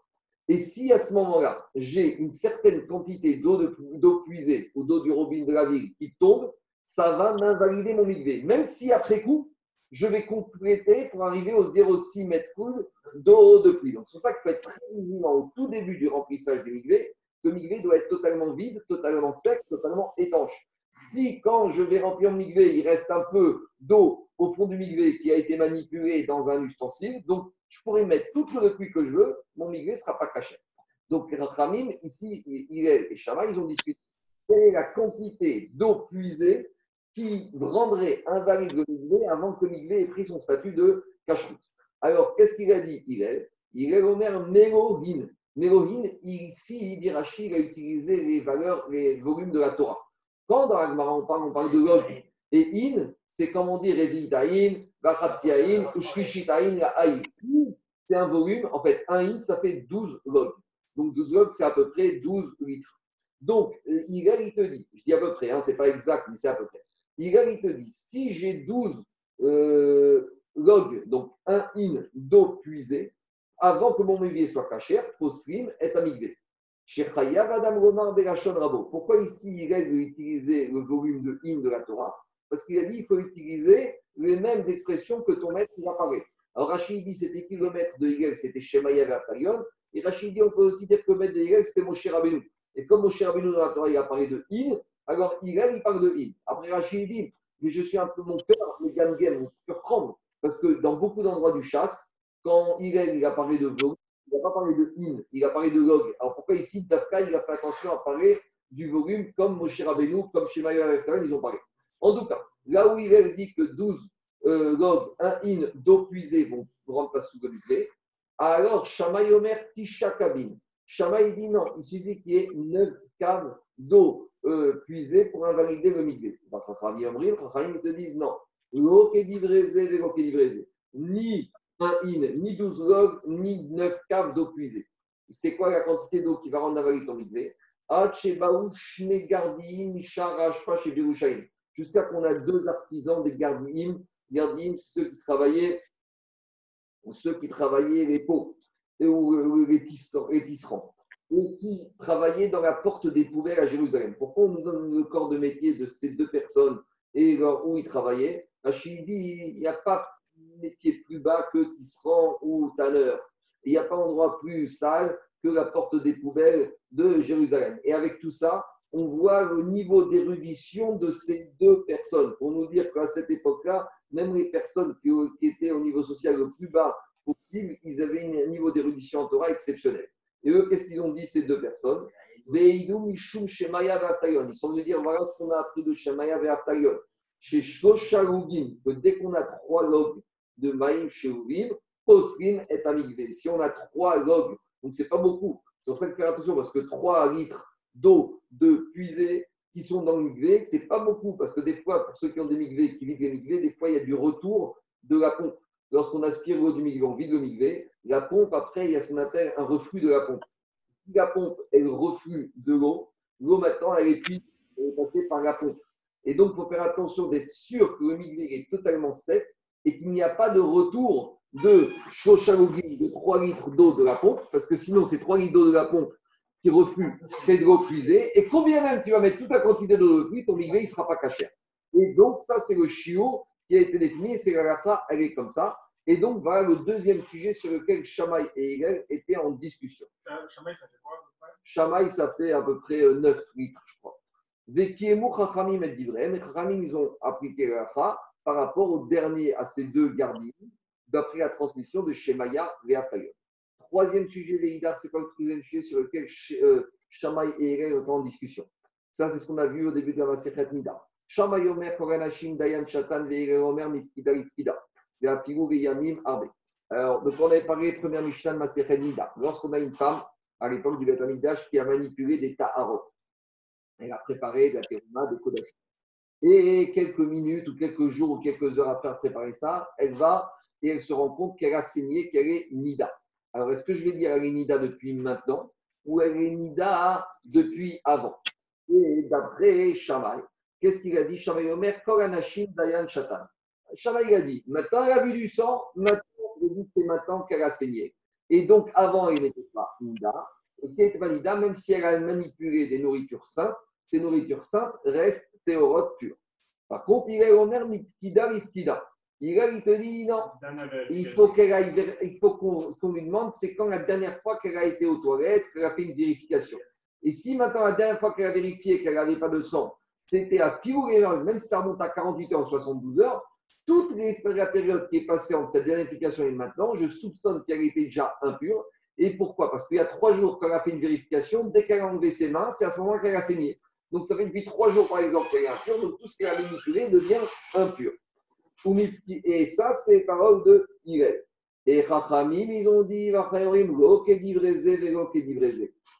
Et si à ce moment-là, j'ai une certaine quantité d'eau puisée ou d'eau du robinet de la ville qui tombe, ça va m'invalider mon migvé. Même si après coup, je vais compléter pour arriver aux 0,6 mètres cubes d'eau de pluie. Donc, c'est pour ça qu'il faut être très vigilant au tout début du remplissage du migvé. Le migvé doit être totalement vide, totalement sec, totalement étanche. Si, quand je vais remplir le migvé, il reste un peu d'eau au fond du migvé qui a été manipulé dans un ustensile, donc je pourrais mettre toute l'eau de pluie que je veux, mon migvé ne sera pas caché. Donc, Ramim, ici, il et Shama, ils ont discuté quelle est la quantité d'eau puisée qui rendrait invalide le miglé avant que le ait pris son statut de cacheroute. Alors, qu'est-ce qu'il a dit? Il est, il est l'Omer Mélohine. Ici, il Rachid, a utilisé les valeurs, les volumes de la Torah. Quand dans l'Agmara, on parle, on parle de log et in, c'est comme on dit Revitaïn, Vachatsiaïn, Ushkishitaïn, Aïn. C'est un volume, en fait, un in, ça fait 12 log. Donc 12 log, c'est à peu près 12 litres. Donc, il, il te dit, je dis à peu près, hein, c'est pas exact, mais c'est à peu près. Il, te dit, si j'ai 12 euh, logs, donc un in d'eau puisée, avant que mon mévier soit caché, Poslim est amigvé. Pourquoi ici il a utiliser le volume de in de la Torah? Parce qu'il a dit qu'il faut utiliser les mêmes expressions que ton maître il apparaît. Alors Rachid dit c'était kilomètre de Higel, c'était Shemaya Vertayon. Et Rachid dit on peut aussi dire que le maître de Higel c'était Moshe Rabbeinu. Et comme Moshe Rabbeinu dans la Torah il apparaît de in, alors, il il parle de il. Après, Rachid dit, mais je suis un peu mon cœur, le gamgem, mon cœur tremble. Parce que dans beaucoup d'endroits du chasse, quand il il a parlé de volume, il n'a pas parlé de in, il a parlé de log. Alors pourquoi ici, Dafka, il a fait attention à parler du volume comme Moshe Rabbeinu, comme chez Maya ils ont parlé. En tout cas, là où il dit que 12 euh, log, un in d'eau puisée vont rendre pas sous clé, alors Shamaï Omer Tisha Kabin. Shamaï dit non, il suffit qu'il y ait 9 caves d'eau euh, puiser pour invalider le migvé. Chachamim te disent non. Ni un in, ni 12 logs, ni 9 caves d'eau puisée. C'est quoi la quantité d'eau qui va rendre invalide ton migvé Jusqu'à qu'on a deux artisans des gardiim. Gardiim, ceux qui travaillaient, ceux qui travaillaient les pots ou les tisserands et qui travaillaient dans la porte des poubelles à Jérusalem. Pourquoi on nous donne le corps de métier de ces deux personnes et où ils travaillaient? Achille dit il n'y a pas métier plus bas que tisserand ou tanneur. Il n'y a pas endroit plus sale que la porte des poubelles de Jérusalem. Et avec tout ça, on voit le niveau d'érudition de ces deux personnes. Pour nous dire qu'à cette époque-là, même les personnes qui, étaient au niveau social le plus bas possible, ils avaient un niveau d'érudition en Torah exceptionnel. Et eux, qu'est-ce qu'ils ont dit, ces deux personnes Ils sont venus dire voilà ce qu'on a appris de Shemaya Ve'artayon. Chez Shoshalugin, que dès qu'on a trois logs de Maïm Sheuvim, Posrim est amigvé. Si on a trois logs, donc c'est pas beaucoup. C'est pour ça qu'il faut faire attention parce que 3 litres d'eau de puisée qui sont dans le c'est pas beaucoup parce que des fois, pour ceux qui ont des migvés, qui vivent les migvés, des fois il y a du retour de la pompe. Lorsqu'on aspire l'eau du migvé, on vide le migvé, la pompe, après, il y a ce qu'on appelle un reflux de la pompe. Si la pompe est le reflux de l'eau, l'eau maintenant, elle est cuite, elle est passée par la pompe. Et donc, il faut faire attention d'être sûr que le migvé est totalement sec et qu'il n'y a pas de retour de Shoshalogim de 3 litres d'eau de la pompe, parce que sinon, ces 3 litres d'eau de la pompe qui reflue, c'est de l'eau puisée. Et combien même tu vas mettre toute la quantité d'eau de pluie, ton migvé, il ne sera pas caché. Et donc, ça, c'est le chiot qui a été défini, et c'est la rafa, elle est comme ça. Et donc, voilà le deuxième sujet sur lequel Shamaï et Hegel étaient en discussion. Chamaï, ça fait quoi à peu près? Shamaï, ça fait à peu près euh, 9 litres, je crois. Vekiemu Chachamim et Divrem. Et Chachamim, ils ont appliqué la rafa par rapport au dernier, à ces deux gardiens, d'après la transmission de Shemaya et Afayot. Troisième sujet, Veïdar, c'est quoi le troisième sujet sur lequel euh, Shamaï et Hegel sont en discussion? Ça, c'est ce qu'on a vu au début de la Masechet Mida. Alors, donc on avait parlé première Mishnah de Masechet Mida. Lorsqu'on a une femme, à l'époque du Beth Amikdash, qui a manipulé des ta'arot. Elle a préparé de la terouma, des kodashim. Et quelques minutes ou quelques jours ou quelques heures après avoir préparé ça, elle va et elle se rend compte qu'elle a saigné, qu'elle est Nida. Alors, est-ce que je vais dire elle est Nida depuis maintenant ou elle est Nida depuis avant? Et d'après Shamaï, qu'est-ce qu'il a dit Shamaï Omer, Koranashim Dayan Shatan? Shamaï a dit maintenant elle a vu du sang, maintenant c'est maintenant qu'elle a saigné. Et donc, avant, elle n'était pas Nida. Et si elle n'était pas Nida, même si elle a manipulé des nourritures saintes, ces nourritures saintes restent théorotes pures. Par contre, il est Omer Rifkida. Il, il te dit non, il faut qu'elle aille, il faut qu'on lui demande, c'est quand la dernière fois qu'elle a été aux toilettes, qu'elle a fait une vérification. Et si maintenant la dernière fois qu'elle a vérifié qu'elle n'avait pas de sang, c'était à Pilou même si ça remonte à 48 heures ou 72 heures, toute les- la période qui est passée entre cette vérification et maintenant, je soupçonne qu'elle était déjà impure. Et pourquoi? Parce qu'il y a trois jours qu'elle a fait une vérification, dès qu'elle a enlevé ses mains, c'est à ce moment qu'elle a saigné. Donc ça fait depuis trois jours, par exemple, qu'elle est impure, donc tout ce qu'elle a manipulé devient impur. Et ça, c'est les paroles de Hillel. Et Chachamim, ils ont dit.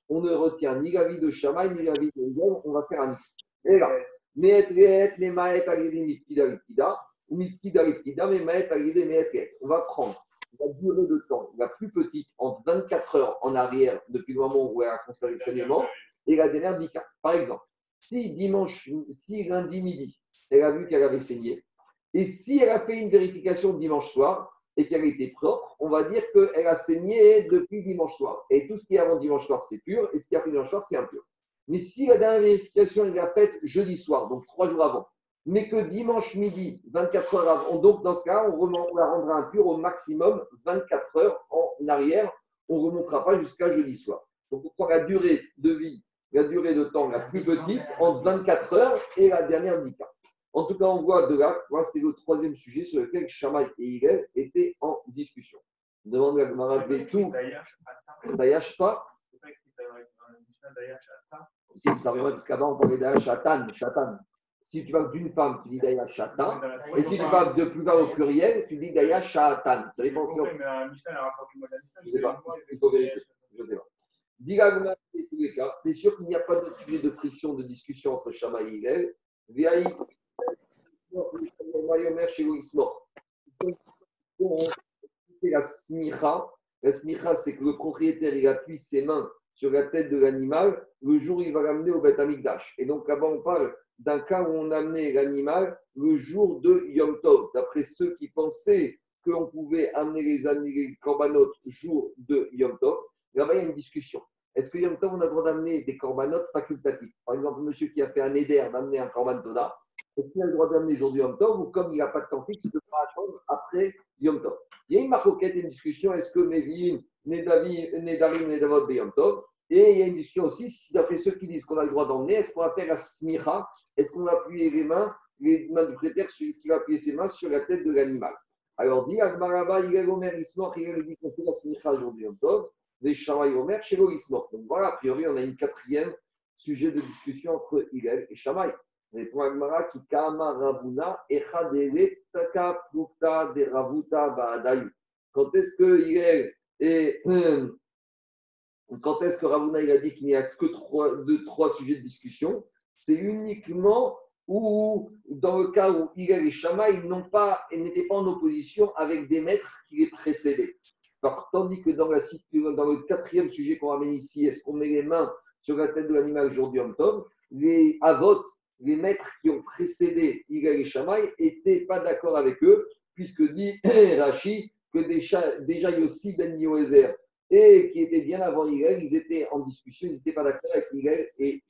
On ne retient ni l'avis de Shamaï, ni l'avis de Hillel, on va faire un mix. Et là. On va prendre la durée de temps la plus petite entre 24 heures en arrière, depuis le moment où elle a constaté le saignement, et la dernière 10 cas. Par exemple, si dimanche, si lundi midi, elle a vu qu'elle avait saigné, et si elle a fait une vérification dimanche soir et qu'elle était propre, on va dire qu'elle a saigné depuis dimanche soir. Et tout ce qui est avant dimanche soir, c'est pur, et ce qui est après dimanche soir, c'est impur. Mais si la dernière vérification, elle l'a faite jeudi soir, donc trois jours avant, mais que dimanche midi, 24 heures avant, donc dans ce cas, on, remonte- on la rendra impure au maximum 24 heures en arrière. On ne remontera pas jusqu'à jeudi soir. Donc on prend la durée de vie, la durée de temps la plus petite entre 24 heures et la dernière 10 cas. En tout cas, on voit de là, voilà, c'était le troisième sujet sur lequel Shamaï et Hillel étaient en discussion. On demande à Gmara de tout. Dayash pas Si, ça revient parce qu'avant on parlait Dayash Shatan. Shatan. Si tu parles d'une femme, tu dis Dayash Shatan. Et si tu parles de plus bas au pluriel, tu dis Dayash Shatan. Ça dépend on- Je sais pas. Il faut vérifier. Je sais pas. Tous les cas, c'est sûr qu'il n'y a pas de sujet de friction, de discussion entre Shama et Hillel. Véaï, Mayomer, chez la smicha. La smicha, c'est que le propriétaire, il appuie ses mains sur la tête de l'animal le jour où il va l'amener au Beth Amikdash. Et donc là-bas, on parle d'un cas où on amenait l'animal le jour de Yom Tov, d'après ceux qui pensaient qu'on pouvait amener les, les corbanotes jour de Yom Tov. Là-bas, il y a une discussion. Est-ce que Yom Tov, on a le droit d'amener des corbanotes facultatifs Par exemple, monsieur qui a fait un éder d'amener un corban Toda, est-ce qu'il a le droit d'amener jour de Yom Tov ou comme il n'a pas de temps fixe, il devra attendre après Yom Tov? Il y a une marcoquette, une discussion est-ce que Mévin, Nedarim, Nedavot de Yom Tov? Et il y a une discussion aussi, si d'après ceux qui disent qu'on a le droit d'emmener, est-ce qu'on va faire la smicha? Est-ce qu'on va appuyer les mains, les mains du prêteur, est-ce qu'il va appuyer ses mains sur la tête de l'animal? Alors, dit Agmaraba, il est Omer, Ismor, il dit qu'on fait la smicha aujourd'hui Yom Tov, les Shamaï Omer, chez Ismor. Donc voilà, a priori, on a une quatrième sujet de discussion entre Hillel et Shamaï. Répond Agmara qui kama ravuna taka de baadayu. quand est-ce que hum, [clears throat] quand est-ce que Ravuna il a dit qu'il n'y a que trois, deux, trois sujets de discussion? C'est uniquement où, dans le cas où Hillel et Shammai n'ont pas n'étaient pas en opposition avec des maîtres qui les précédaient. Alors, tandis que dans, le quatrième sujet qu'on ramène ici, est-ce qu'on met les mains sur la tête de l'animal jour du Yom Tov Les Avot, les maîtres qui ont précédé Hillel et Shammai, n'étaient pas d'accord avec eux, puisque dit [clears throat] Rashi que déjà, déjà Yossi Ben Yoézer et qui était bien avant Hillel, ils étaient en discussion, ils n'étaient pas d'accord avec Hillel et.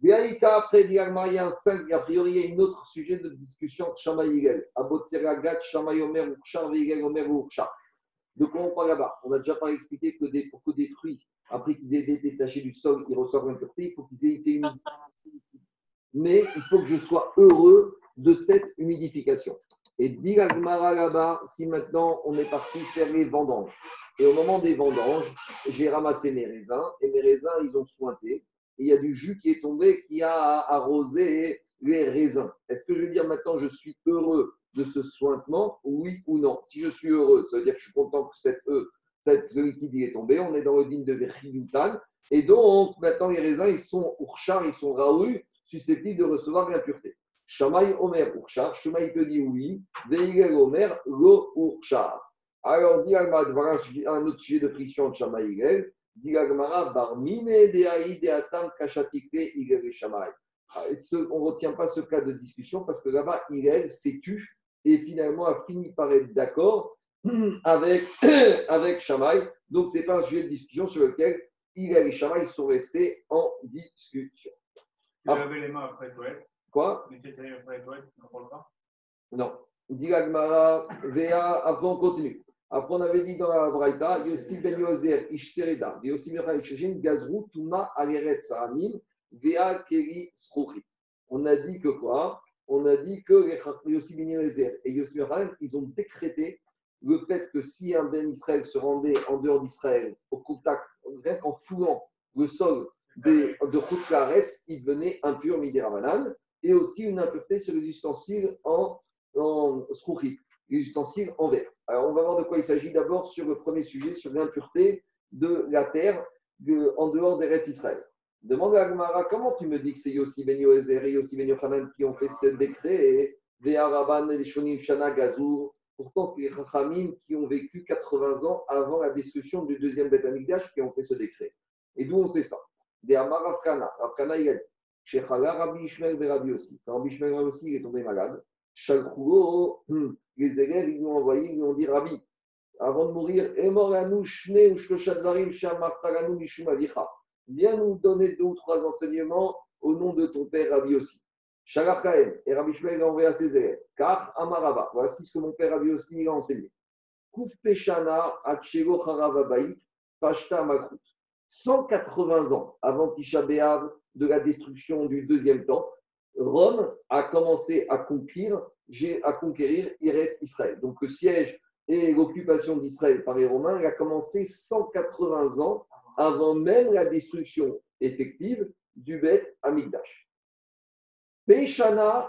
Biaïka, après il y a un cinq, a priori, il y a un autre sujet de discussion entre Shammai et Hillel. Abotseragat, Shammai Omer, Urchar, Hillel Omer, Urchar. De quoi on parle là-bas? On a déjà pas expliqué que des, pour que des fruits, après qu'ils aient été détachés du sol, ils reçoivent l'impureté, il faut qu'ils aient été. Mais il faut que je sois heureux de cette humidification. Et dit là-bas, si maintenant on est parti faire les vendanges, et au moment des vendanges, j'ai ramassé mes raisins, et mes raisins, ils ont sointé, et il y a du jus qui est tombé qui a arrosé les raisins. Est-ce que je veux dire maintenant je suis heureux de ce sointement, oui ou non? Si je suis heureux, ça veut dire que je suis content que cette, euh, cette liquide est tombé, on est dans le digne de Verchiyutan, et donc maintenant les raisins, ils sont urchar, ils sont raoul, susceptibles de recevoir l'impureté. Shamaï Omer Urchar, Shamaï te dit oui, Veigel Omer Lo Urchar. Alors, dit un autre sujet de friction de Shamaï Higel, dit Agmara, Barmine de de Atam Kashatikte Higel et Shamaï. On ne retient pas ce cas de discussion parce que là-bas, Higel s'est tu et finalement a fini par être d'accord [clears throat] avec, [clears throat] avec Shamaï. Donc, ce n'est pas un sujet de discussion sur lequel Higel et Shamaï sont restés en discussion. Tu avais les mains après. Quoi? Mais tu étais après toi, tu n'en parles pas Non. Dit Agmara, Véa, après on continue. Après, on avait dit dans la Braïta, Yossi ben Yozer, Ishtereda, Yossi ben Isheshin, Gazrou, Touma, Aleret, Saramim, Véa, Keri, Srouchi. On a dit que quoi? On a dit que Yossi ben Yozer et Yossi ben ils ont décrété le fait que si un Ben Israël se rendait en dehors d'Israël, au contact, rien qu'en foulant le sol des, de Khutzlaretz, il devenait impur, Midirabanan, et aussi une impureté sur les ustensiles en, en les ustensiles en verre. Alors, on va voir de quoi il s'agit d'abord sur le premier sujet, sur l'impureté de la terre en dehors des rêves Israël. Demande à Agmara, comment tu me dis que c'est Yossi Ben Yoézer et Yossi Ben Yochanan qui ont fait ce décret et Ve'araban et Shonim Shana Gazour? Pourtant, c'est les Chachamim qui ont vécu 80 ans avant la destruction du deuxième Beth Amikdash qui ont fait ce décret. Et d'où on sait ça? Des Amar Afkana. Afkana, il a Rabbi Ishmael et Rabbi aussi. Rabbi Ishmael aussi est tombé malade, Shalchouo, les élèves, ils lui ont envoyé, ils lui ont dit Rabbi, avant de mourir, Viens nous donner deux ou trois enseignements au nom de ton père Rabbi aussi. Shalach et Rabbi Shmuel a envoyé à ses élèves. Car Amarava, voici ce que mon père Rabbi aussi a enseigné. Kuf Peshana Akshego Haravabaï, Pashta Makrut. 180 ans avant Tisha de la destruction du deuxième temps, Rome a commencé à conquérir, à conquérir Israël. Donc le siège et l'occupation d'Israël par les Romains a commencé 180 ans avant même la destruction effective du Beth Amigdash. Peshana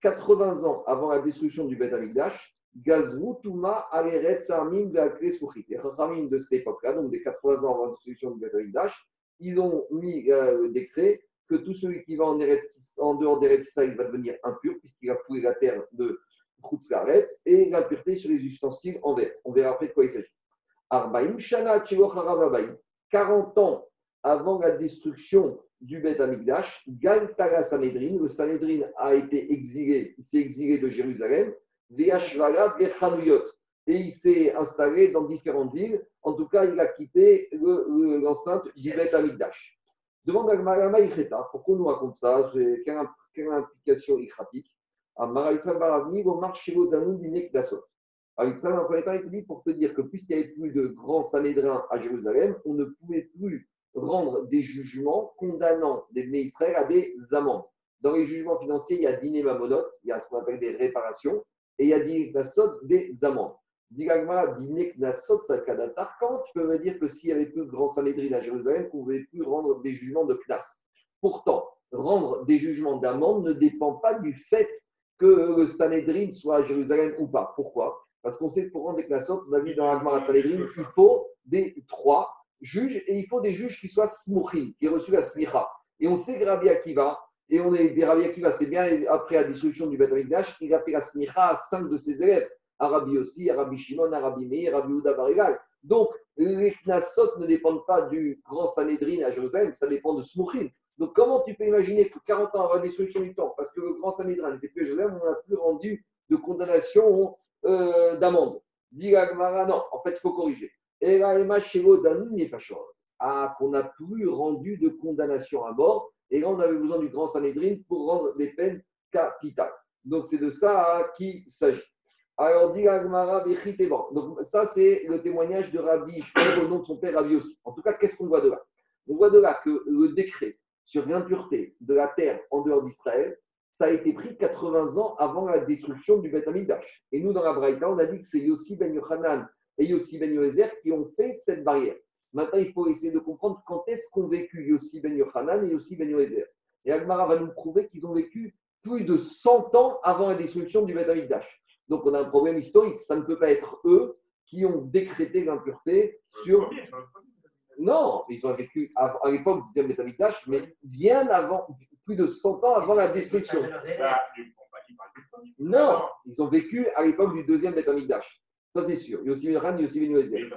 80 ans avant la destruction du Beth Amigdash, Gazrou Touma Aleret Samim Les Chachamim de cette époque-là, donc des 80 ans avant la destruction du Amigdash, ils ont mis euh, le décret que tout celui qui va en, Eretz, en dehors d'Eretz va devenir impur puisqu'il a fouillé la terre de Chutzlaretz et l'impureté sur les ustensiles en verre. On verra après de quoi il s'agit. Arbaim Shana 40 ans avant la destruction du Beth Amikdash, Galtara Sanhedrin, le Sanhedrin a été exilé, il s'est exilé de Jérusalem, et il s'est installé dans différentes villes. En tout cas, il a quitté l'enceinte le, Amikdash. Demande à Marama Icheta, pourquoi on nous raconte ça? Quelle, quelle implication ichratique Maraïtsa Baravi, au marchélo danou du Nekdasot. Maraïtsa, en premier temps, il te dit pour te dire que puisqu'il n'y avait plus de grands sanédrins à Jérusalem, on ne pouvait plus rendre des jugements condamnant des Bnei Israël à des amendes. Dans les jugements financiers, il y a dîner mamonot, il y a ce qu'on appelle des réparations, et il y a des des amendes. Quand tu peux me dire que s'il n'y avait plus de grand Sanhedrin à Jérusalem, on ne pouvait plus rendre des jugements de classe Pourtant, rendre des jugements d'amende ne dépend pas du fait que le Sanhedrin soit à Jérusalem ou pas. Pourquoi? Parce qu'on sait que pour rendre des classotes, on a vu dans l'Agmarat Sanhedrin, il faut des trois juges et il faut des juges qui soient smouchim, qui aient reçu la smicha. Et on sait que Rabbi Akiva, et on est Rabbi Akiva, c'est bien après la dissolution du Beth Amikdash, il a fait la smicha à cinq de ses élèves, à Rabbi aussi, à Rabbi Shimon, à Rabbi Meir, à Rabbi Ouda Barigal. Donc, les knassot ne dépendent pas du grand Sanhedrin à Jérusalem, ça dépend de smouchim. Donc, comment tu peux imaginer que 40 ans avant la dissolution du temps, parce que le grand Sanhedrin n'était plus à Jérusalem, on n'a plus rendu de condamnation euh, d'amende Dit non, en fait, il faut corriger. Et là, ah, qu'on n'a plus rendu de condamnation à mort. Et là, on avait besoin du grand Sanhedrin pour rendre des peines capitales. Donc, c'est de ça hein, qu'il s'agit. Alors, dit Agmara, Donc, ça, c'est le témoignage de Rabbi Shmuel au nom de son père Rabbi aussi. En tout cas, qu'est-ce qu'on voit de là? On voit de là que le décret sur l'impureté de la terre en dehors d'Israël, ça a été pris 80 ans avant la destruction du Beth Amikdash. Et nous, dans la Braïta, on a dit que c'est Yossi Ben Yochanan et Yossi Ben Yoézer qui ont fait cette barrière. Maintenant, il faut essayer de comprendre quand est-ce qu'ont vécu Yossi Ben Yochanan et Yossi Ben Yoézer. Et Agmara va nous prouver qu'ils ont vécu plus de 100 ans avant la destruction du Beth. Donc, on a un problème historique. Ça ne peut pas être eux qui ont décrété l'impureté sur. Non, ils ont vécu à l'époque du deuxième Amikdash, mais bien avant, plus de 100 ans avant la destruction. Non, ils ont vécu à l'époque du deuxième Amikdash. Ça, c'est sûr. Il y a aussi Benyohan, il y a aussi Benyoézer.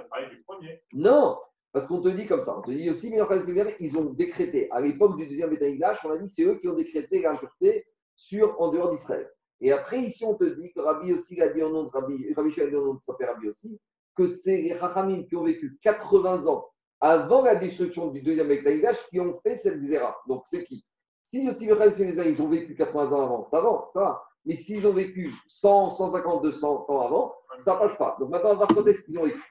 Non, parce qu'on te dit comme ça. On te dit aussi Benyohan, ils ont décrété, à l'époque du deuxième Amikdash, on a dit c'est eux qui ont décrété l'impureté sur en dehors d'Israël. Et après, ici, on te dit que Rabbi aussi a dit en nom de Rabbi, Rabbi a dit en nom de son père Rabbi aussi, que c'est les Chachamim qui ont vécu 80 ans avant la destruction du deuxième Amikdash qui ont fait cette zéra. Donc, c'est qui? Si aussi ils ont vécu 80 ans avant, ça va, ça va. Mais s'ils ont vécu 100, 150, 200 ans avant, ça passe pas. Donc maintenant, on va voir est-ce qu'ils ont vécu.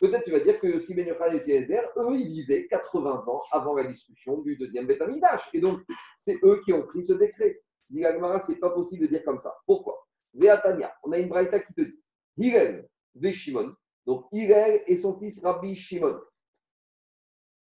Peut-être tu vas dire que si Ben et Césaire, eux, ils vivaient 80 ans avant la discussion du deuxième Betamidash. Et donc, c'est eux qui ont pris ce décret. Dit ce n'est pas possible de dire comme ça. Pourquoi? Véatania, on a une braïta qui te dit Hirel Shimon. Donc, Hirel et son fils Rabbi Shimon.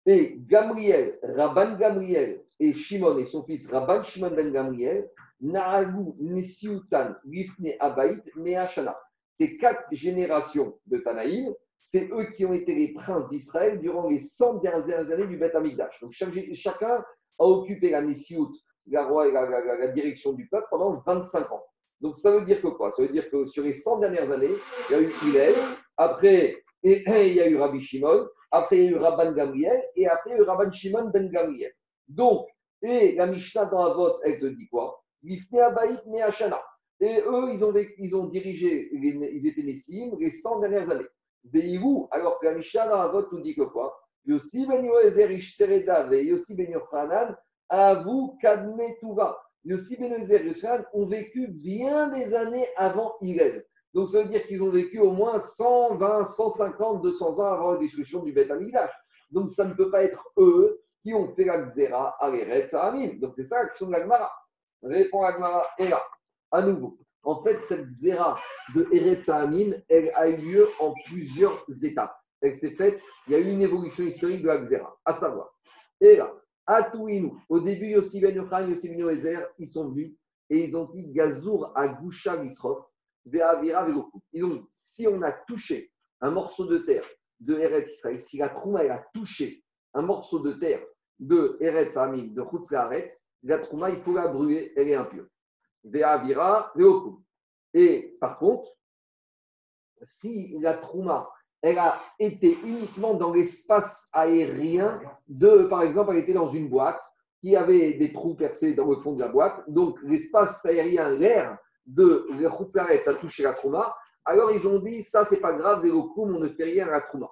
Et Gamriel, Rabban Gamriel et Shimon et son fils Rabban Shimon ben Gamriel, Naagu Nisiutan Gifne Abaït Meachana. Ces quatre générations de Tanaïm, c'est eux qui ont été les princes d'Israël durant les 100 dernières années du Beth Amikdash. Donc chacun a occupé la Nisiut, la, la, direction du peuple pendant 25 ans. Donc ça veut dire que quoi? Ça veut dire que sur les 100 dernières années, il y a eu Hillel, après il y a eu Rabbi Shimon, après il y a eu Rabban Gamriel, et après il Rabban Shimon ben Gamriel. Donc, et la Mishnah dans la vote, elle te dit quoi? Et eux, ils ont, dirigé, ils étaient Nessim les 100 dernières années. Veillez-vous, alors que la Mishnah dans la vote nous dit que quoi? Yossi ben Yoezer Ishtereda et Yossi ben Yochanan, Avou Kadme. Yossi ben Yoezer et ont vécu bien des années avant Irène. Donc ça veut dire qu'ils ont vécu au moins 120, 150, 200 ans avant la destruction du Beth Amikdash. Donc ça ne peut pas être eux qui ont fait la Xéra à l'Eretz. Donc c'est ça la question de la Gemara. Répond Agmara, et là, à nouveau. En fait, cette zéra de Eretz Sahamim, elle a eu lieu en plusieurs étapes. Elle s'est faite, il y a eu une évolution historique de la zéra, à savoir. Et là, à au début, Yossi Ben Yochan, Yossi Ben Yoézer, ils sont venus et ils ont dit Gazour à Goucha Misrof, Ve'avira Ve'goku. Ils ont dit si on a touché un morceau de terre de Eretz Israël, si la Trouma a touché un morceau de terre de Eretz Sahamim, de Chutz la trouma, il faut la brûler, elle est impure. Ve'avira, ve'okum. Et par contre, si la trouma, elle a été uniquement dans l'espace aérien de, par exemple, elle était dans une boîte qui avait des trous percés dans le fond de la boîte, donc l'espace aérien, l'air de l'Echutzaret, ça touchait la trouma, alors ils ont dit, ça c'est pas grave, ve'okum, on ne fait rien à la trouma.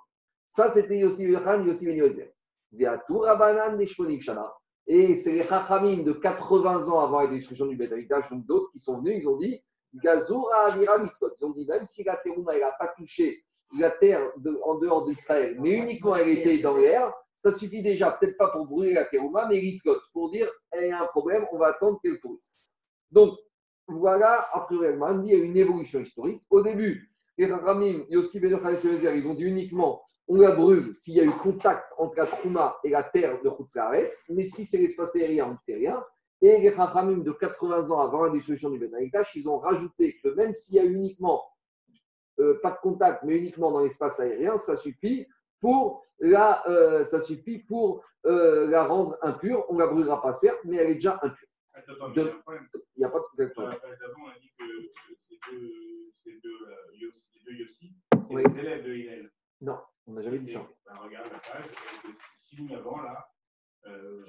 Ça c'était Yossi Yossi Yossi Ben Yozer. Ve'atur Rabanan Shana. Et c'est les Chachamim de 80 ans avant la destruction du Beth donc d'autres qui sont venus, ils ont dit Gazura Avira Ils ont dit même si la Terouma n'a pas touché la terre en dehors d'Israël, mais uniquement elle était dans l'air, ça suffit déjà, peut-être pas pour brûler la Terouma, mais Litkot, pour dire il y a un problème, on va attendre qu'elle pourrisse. Donc voilà, après il y a une évolution historique. Au début, les Chachamim, Yossi Ben ils ont dit uniquement on la brûle s'il y a eu contact entre la Trouma et la terre de Khoutzaaretz, mais si c'est l'espace aérien, on ne fait rien. Et les Chachamim de 80 ans avant la dissolution du Amikdash, ils ont rajouté que même s'il y a uniquement euh, pas de contact, mais uniquement dans l'espace aérien, ça suffit pour la, euh, ça suffit pour euh, la rendre impure. On ne la brûlera pas, certes, mais elle est déjà impure. Attends, De- il problème. N'y a pas de page d'avant, on a dit que ces deux, ces deux, Yossi, ces deux Yossi, c'est Oui. les élèves de Hillel. Non, on n'a jamais dit ça. ben, regarde la page, six lignes avant, là, euh,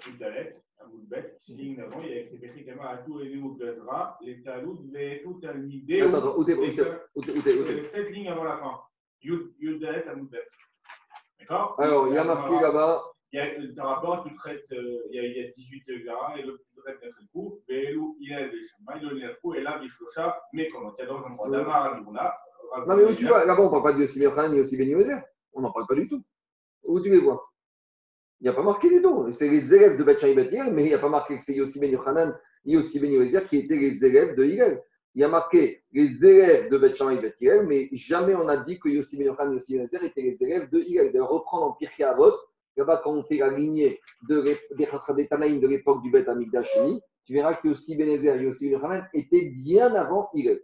Chute d'Alet, un bout de bête, six lignes avant, il y a écrit Kama Atou et Néo Gazra, les Taloud, Ve'etou, Talmidé, Attends, t'es, où t'es. euh, sept lignes avant la fin. Yud Dalet, bête. D'accord? Alors, il y a marqué là-bas, Il y a euh, un rapport, tu traites, euh, il, y a, il y a 18 Gara, et l'autre tu traites Netrelkou, Ve'elou, Hillel, Veshama, Ilol, Nerkou, et là, Vishlosha, mais comment Il y a dans un endroit d'Amar, Admouna. Non mais où tu vois, là-bas on ne parle pas de Yossi Ben Yochanan ni Yossi Ben. On n'en parle pas du tout. Où tu les vois? Il n'y a pas marqué du tout. C'est les élèves de Bet Hillel, mais il n'y a pas marqué que c'est Yossi Ben ni Yossi Ben qui étaient les élèves de Hillel. Il y a marqué les élèves de Bet Hillel, mais jamais on a dit que Yossi Ben Yochanan et Yossi Ben étaient les élèves de Hillel. De reprendre en Pirkei Avot, là-bas quand on fait la lignée de, des Tanaïm de l'époque du Bet Amikdash Sheni, tu verras que Yossi Ben Yoézer et Yossi Ben étaient bien avant Hillel.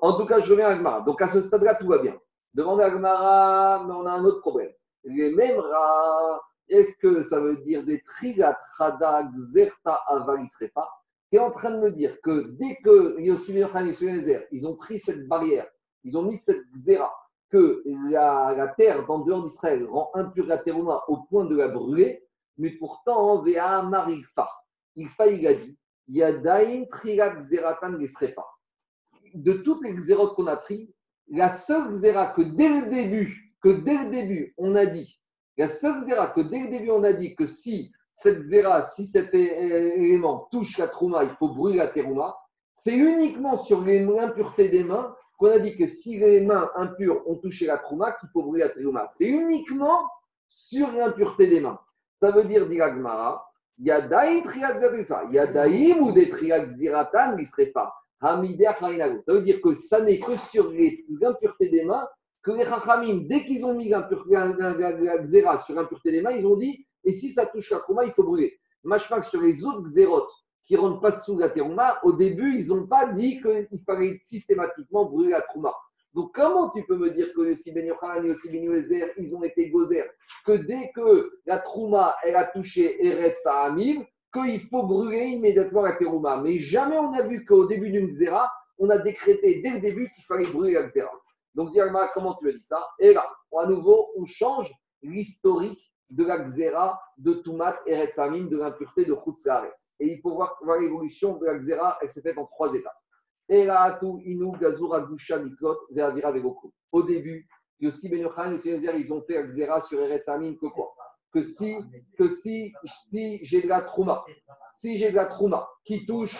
En tout cas, je reviens à Agmara. Donc, à ce stade-là, tout va bien. Demande à Agmara, mais on a un autre problème. Les mêmes rats, est-ce que ça veut dire des trigatrada xerta avalisrepa Tu es en train de me dire que dès que ils ont pris cette barrière, ils ont mis cette xéra, que la, la terre dans dehors d'Israël rend impure la terouma au point de la brûler, mais pourtant, Vea Marigfa, il dit, Yadaim trigat xeratan gesrepa de toutes les xérotes qu'on a pris, la seule xéra que dès le début, que dès le début, on a dit, la seule xéra que dès le début, on a dit que si cette xéra, si cet élément touche la trouma, il faut brûler la terouma, c'est uniquement sur l'impureté des mains qu'on a dit que si les mains impures ont touché la trouma, qu'il faut brûler la terouma. C'est uniquement sur l'impureté des mains. Ça veut dire, dit. Yadaim ou des triat ziratan, il ne serait pas. Ça veut dire que ça n'est que sur l'impureté des mains que les Chachamim, dès qu'ils ont mis l'impure- la, la- la- la xéra sur l'impureté des mains, ils ont dit et si ça touche la trouma, il faut brûler. Machmak sur les autres xérotes qui ne rentrent pas sous la terouma, au début, ils n'ont pas dit qu'il fallait systématiquement brûler la trouma. Donc, comment tu peux me dire que si Ben Yochanan et Ben Yoézer, ils ont été gozer Que dès que la trouma, elle a touché Eretz Sahamim, qu'il faut brûler immédiatement la terouma. Mais jamais on a vu qu'au début d'une xéra, on a décrété dès le début qu'il fallait brûler la xéra. Donc, Diagma, comment tu as dit ça? Et là, à nouveau, on change l'historique de la xéra de Toumat Sahamim, de l'impureté de Chutz Laaretz. Et il faut voir, l'évolution de la xéra, elle s'est faite en trois étapes. Eratu Inu Gazura Gusha Miklot Ve'avira. Au début, Yossi Ben et Césaire, ils ont fait la xéra sur Eretz Sahamim que quoi? Que si, que si, si j'ai de la trouma, si j'ai de la trouma qui touche,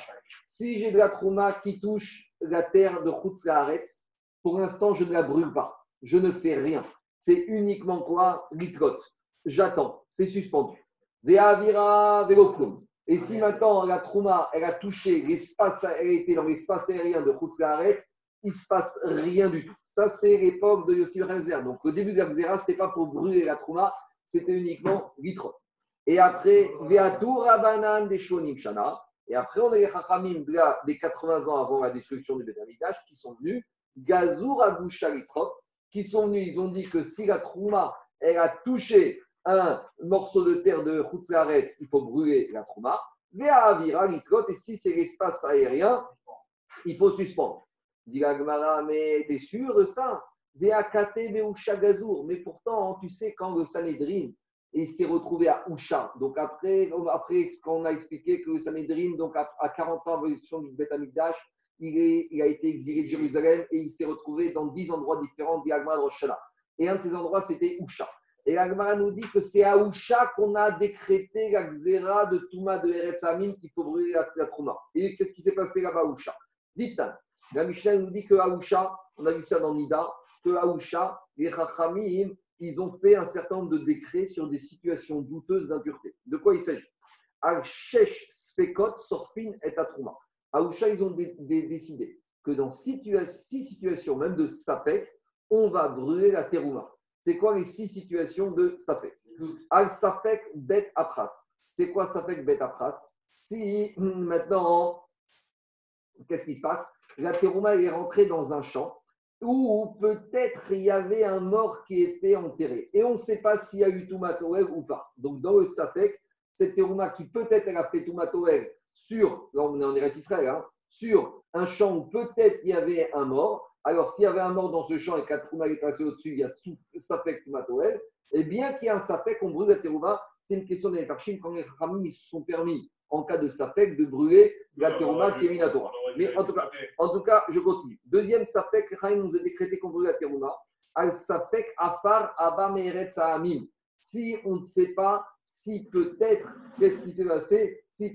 si j'ai de la trouma qui touche la terre de Chutz Laaretz, pour l'instant, je ne la brûle pas. Je ne fais rien. C'est uniquement quoi? Liklot. J'attends. C'est suspendu. Ve'avira Vegokum. Et si maintenant la trouma, elle a touché l'espace, elle était dans l'espace aérien de Chutz Laaretz, il ne se passe rien du tout. Ça, c'est l'époque de Yossi Rezer. Donc, au début de la Xéra, ce n'était pas pour brûler la trouma, c'était uniquement vitro. Et après, Rabanan des Shonim Shana. Et après, on a les des 80 ans avant la destruction du Beth Amikdash qui sont venus, Gazour Aboucha Lisrot, qui sont venus, ils ont dit que si la trouma, elle a touché un morceau de terre de Chutzaretz, il faut brûler la trouma. Vea Avira Liklot, et si c'est l'espace aérien, il faut suspendre. Dit mais t'es sûr de ça? Mais pourtant, tu sais, quand le Sanhedrin il s'est retrouvé à Usha, donc après, après qu'on a expliqué que le Sanhedrin, donc à, à 40 ans avant l'élection du Beth il, est, il a été exilé de Jérusalem et il s'est retrouvé dans 10 endroits différents d'Yagma de Rosh. Et un de ces endroits, c'était Usha. Et l'Agmara nous dit que c'est à Usha qu'on a décrété la xéra de Touma de Eretz Hamim qu'il faut la, la. Et qu'est-ce qui s'est passé là-bas à Usha? Dites, la Mishnah nous dit que à Usha, on a vu ça dans Nida, que à Usha, les Chachamim, ils ont fait un certain nombre de décrets sur des situations douteuses d'impureté. De quoi il s'agit? Al-Shesh Spekot Sorfin et Atrouma. À Usha, ils ont dé- dé- décidé que dans six situations, même de Sapek, on va brûler la terouma. C'est quoi les six situations de Sapek? Al Sapek Bet Apras. C'est quoi ça fait que bête pras Si maintenant, qu'est-ce qui se passe? La terouma est rentrée dans un champ où peut-être il y avait un mort qui était enterré. Et on ne sait pas s'il y a eu Toumatoel ou pas. Donc dans le Safek, cette terouma qui peut-être a fait Toumatoel sur, là on est en Eretz Israël, hein, sur un champ où peut-être il y avait un mort. Alors s'il y avait un mort dans ce champ et que la terouma est passée au-dessus, il y a Safek Toumatoel. Et bien qu'il y ait un Safek, on brûle la terouma. C'est une question des Farchim quand les Ramim se sont permis en cas de sapek, de brûler la terouma qui est minatora. Mais en tout, cas, en tout cas, je continue. Deuxième sapek, Chaim nous a décrété qu'on brûle la terouma. Al sapek afar abba amim. Si on ne sait pas si peut-être, qu'est-ce qui s'est passé Si,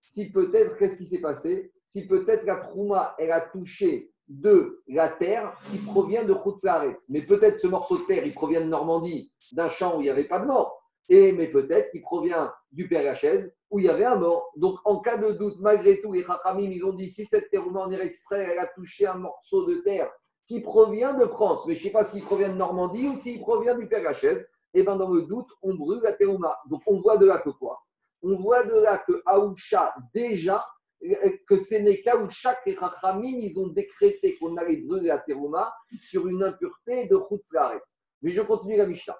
si peut-être, qu'est-ce qui s'est passé Si peut-être la trouma, elle a touché de la terre qui provient de Khutzaretz. Mais peut-être ce morceau de terre, il provient de Normandie, d'un champ où il n'y avait pas de mort. Et, mais peut-être qu'il provient du Père Lachaise où il y avait un mort. Donc, en cas de doute, malgré tout, les Chachamim, ils ont dit si cette terre en extrait, elle a touché un morceau de terre qui provient de France, mais je ne sais pas s'il provient de Normandie ou s'il provient du Père Lachaise, et bien dans le doute, on brûle la terouma. Donc, on voit de là que quoi? On voit de là que Aoucha, déjà, que ce n'est qu'Aoucha que les Chachamim, ils ont décrété qu'on allait brûler la terouma sur une impureté de Khutzlaret. Mais je continue la Mishnah.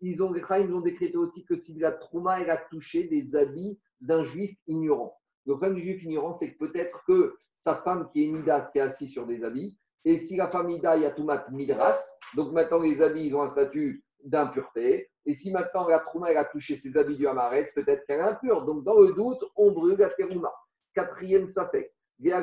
Ils ont, ils ont décrété aussi que si la trouma elle a touché des habits d'un juif ignorant. Le problème du juif ignorant, c'est que peut-être que sa femme qui est Nida s'est assise sur des habits. Et si la femme Nida, il y a Midras, donc maintenant les habits, ils ont un statut d'impureté. Et si maintenant la trouma, elle a touché ses habits du Hamaretz, peut-être qu'elle est impure. Donc dans le doute, on brûle la terouma. Quatrième safek.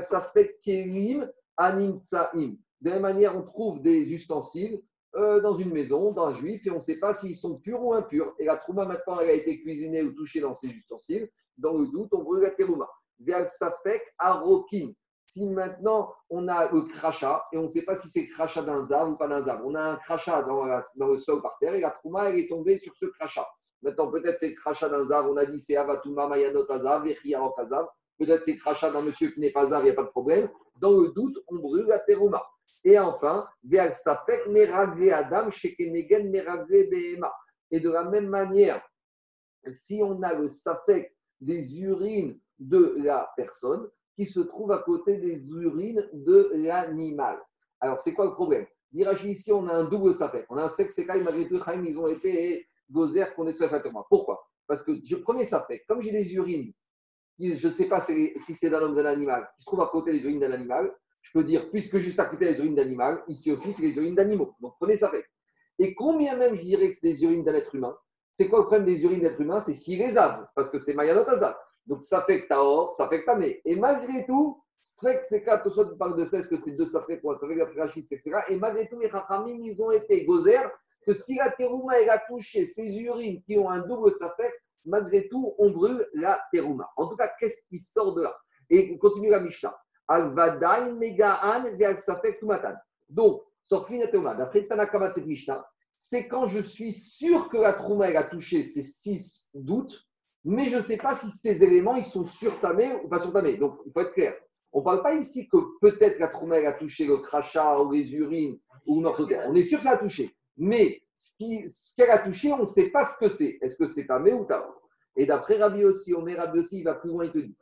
Safek kelim aninsaim. De la même manière, on trouve des ustensiles euh, dans une maison, dans un juif, et on ne sait pas s'ils sont purs ou impurs. Et la trouma, maintenant, elle a été cuisinée ou touchée dans ses ustensiles. Dans le doute, on brûle la terouma. Vers safek arokin. Si maintenant on a le crachat, et on ne sait pas si c'est crachat d'un zav ou pas d'un zav, on a un crachat dans, le sol par terre, et la trouma, elle est tombée sur ce crachat. Maintenant, peut-être c'est le crachat d'un zav, on a dit c'est avatuma mayanot azav. Peut-être c'est le crachat d'un monsieur qui n'est pas zav, il n'y a pas de problème. Dans le doute, on brûle la terouma. Et enfin, Adam, Et de la même manière, si on a le sapek des urines de la personne qui se trouve à côté des urines de l'animal. Alors, c'est quoi le problème? Ici, on a un double sapek. On a un sexe et malgré tout, ils ont été gozer qu'on est moi. Pourquoi? Parce que je premier sapek, comme j'ai des urines, je ne sais pas si c'est d'un homme d'un animal, qui se trouve à côté des urines d'un animal, je peux dire, puisque juste à côté des urines d'animal, ici aussi, c'est les urines d'animaux. Donc prenez ça fait. Et combien même je dirais que c'est des urines d'un être humain? C'est quoi le problème des urines d'être humain C'est si les parce que c'est Mayanot Donc ça fait que or, ça fait que mais. Et malgré tout, c'est que c'est quatre, soit tu parles de 16, que c'est deux, Ça fait la frachiste, etc. Et malgré tout, les rachamim, ils ont été gozer que si la terouma, elle a touché ces urines qui ont un double safek, malgré tout, on brûle la terouma. En tout cas, qu'est-ce qui sort de là? Et on continue la Mishnah. Al-Vadaï, Megaan, Safek, Tumatan. Donc, Sorfin et d'après Tanakama Mishnah, c'est quand je suis sûr que la Trouma a touché ces six doutes, mais je ne sais pas si ces éléments ils sont surtamés ou pas surtamés. Donc, il faut être clair. On ne parle pas ici que peut-être la Trouma a touché le crachat ou les urines ou terre. On est sûr que ça a touché. Mais ce qu'elle a touché, on ne sait pas ce que c'est. Est-ce que c'est tamé ou tamé? Et d'après Rabbi aussi, met Rabbi aussi, il va plus loin, il te dit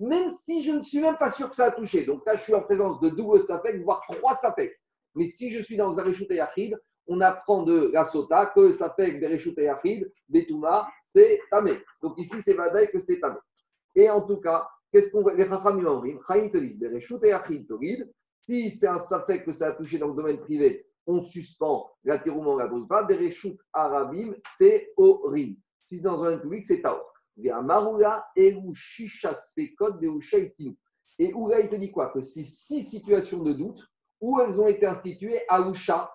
même si je ne suis même pas sûr que ça a touché. Donc là, je suis en présence de double safek, voire trois safek. Mais si je suis dans un Reshut Yachid, on apprend de la sota que safek, Bereshut Yachid, Betouma, c'est tamé. Donc ici, c'est Vadaï que c'est tamé. Et en tout cas, qu'est-ce qu'on va Les Yachid si c'est un safek que ça a touché dans le domaine privé, on suspend la terouma, on la brûle pas, Arabim Teorim. Si c'est dans un domaine public, c'est Taor. Et Oula, il te dit quoi? Que si six situations de doute, où elles ont été instituées à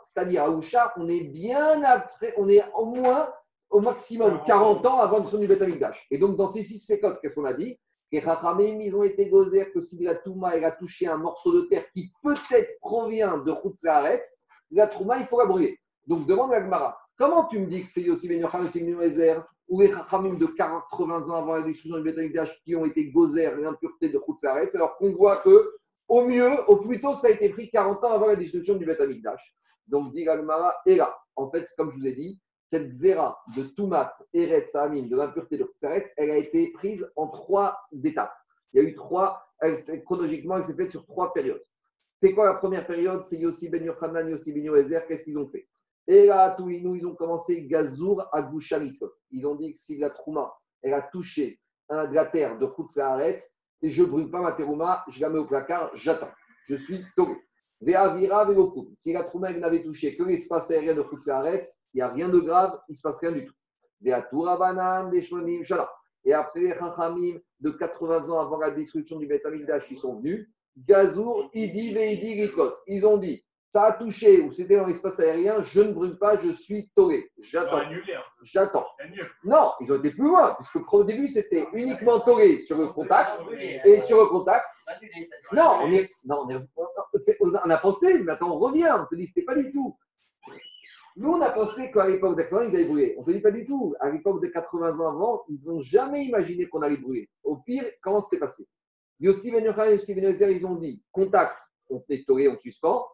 c'est-à-dire à on est bien après, on est au moins au maximum 40 ans avant le son du Betamikdash. Et donc, dans ces six fécotes, qu'est-ce qu'on a dit? Les Chachamim, ils ont été gozer que si la Touma elle a touché un morceau de terre qui peut-être provient de Khutzaretz, la Touma, il faut la brûler. Donc, demande à Gmara, comment tu me dis que c'est aussi Ben Yochanan, c'est ou les Chachamim de 80 ans avant la destruction du Betamikdash qui ont été gozer l'impureté de Khutzaretz, alors qu'on voit que au mieux, au plus tôt, ça a été pris 40 ans avant la destruction du Betamikdash. Donc, dit et là, en fait, comme je vous ai dit, cette zéra de Toumat, Eret, Sahamim, de l'impureté de Khutzaretz, elle a été prise en trois étapes. Il y a eu trois, chronologiquement, elle s'est faite sur trois périodes. C'est quoi la première période? C'est Yossi Ben Yochanan, Yossi Ben Yoézer, qu'est-ce qu'ils ont fait? Et là, Touinou, ils ont commencé Gazour à Gouchalitot. Ils ont dit que si la Trouma, elle a touché de la terre de Khutzaretz, et je ne brûle pas ma terouma, je la mets au placard, j'attends. Je suis tombé. Ve'avira ve'lokum. Si la Trouma n'avait touché que l'espace aérien de Khutzaretz, il n'y a rien de grave, il ne se passe rien du tout. Banan. Et après les Chachamim de 80 ans avant la destruction du Beth Amikdash, ils sont venus. Gazour, Idi, Veidi. Ils ont dit, ça a touché ou c'était dans l'espace aérien, je ne brûle pas, je suis va J'attends. hein. J'attends. Non, ils ont été plus loin, puisque au début, c'était uniquement toré sur le contact. Et sur le contact, non, on est, non, on, est- c'est- on a pensé, mais attends, on revient, on te dit, c'était pas du tout. Nous, on a pensé qu'à l'époque d'Aclan, ils allaient brûler. On ne te dit pas du tout. À l'époque de 80 ans avant, ils n'ont jamais imaginé qu'on allait brûler. Au pire, comment c'est passé? Yossi Ben Yochanan et Yossi Ben ils ont dit contact, on est toré, on suspend.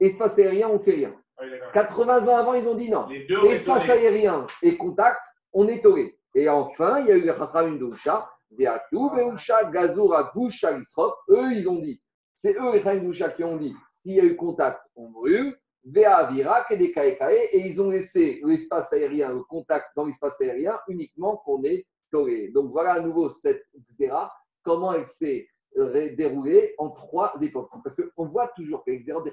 Espace aérien, on fait rien. Ouais, d'accord. 80 ans avant, ils ont dit non. Espace aérien et contact, on est toré. Et enfin, il y a eu les Chachamim de Usha, Veatou, Veusha, Gazoura, Gusha, Lisrop. Eux, ils ont dit, c'est eux les Chachamim de Usha qui ont dit, s'il y a eu contact, on brûle. Vea, Virak et des Kaekae. Et ils ont laissé l'espace aérien, le contact dans l'espace aérien, uniquement qu'on est toré. Donc voilà à nouveau cette Xéra, comment elle s'est euh, déroulée en trois époques. Parce qu'on voit toujours que les Xéra des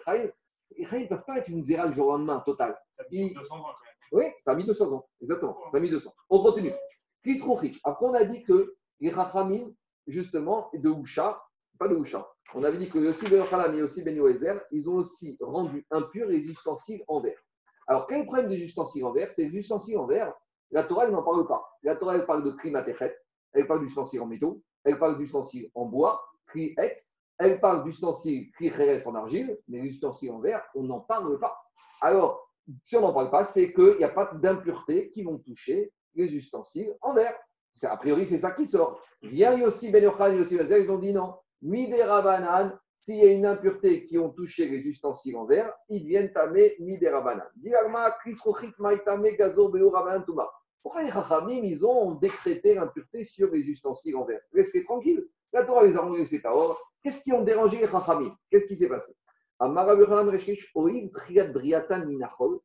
Chachamim ne peuvent pas être une Xéra du jour au lendemain, total. Ça fait 200 ans quand même. Oui, ça a mis 200 ans, exactement. Ça a mis 200. On continue. Chris Rochik. Après, on a dit que les Rachamim, justement, de Usha, pas de Usha, on avait dit que aussi Yochanan et aussi Ben Yoézer, ils ont aussi rendu impurs les ustensiles en verre. Alors, quel est le problème des ustensiles en verre? C'est les ustensiles en verre, la Torah, elle n'en parle pas. La Torah, elle parle de klimatechet, elle parle d'ustensiles en métaux, elle parle d'ustensiles en bois, kli etz, elle parle d'ustensiles kli cheres en argile, mais les ustensiles en verre, on n'en parle pas. Alors, si on n'en parle pas, c'est qu'il n'y a pas d'impuretés qui vont toucher les ustensiles en verre. A priori, c'est ça qui sort. Vient Yossi Ben Yochanan et Yossi Ben Zer, ils ont dit non. Midera banan, s'il y a une impureté qui ont touché les ustensiles en verre, ils viennent tamer Midera banan. Diagma, Chris Rochik, Maïtame, Gazo, Beo, Rabanan, Touma. Pourquoi les Chachamim, ils ont décrété l'impureté sur les ustensiles en verre? Laissez tranquille. La Torah les a renvoyés c'est Taor. Qu'est-ce qui ont dérangé les Chachamim? Qu'est-ce qui s'est passé? Minachol.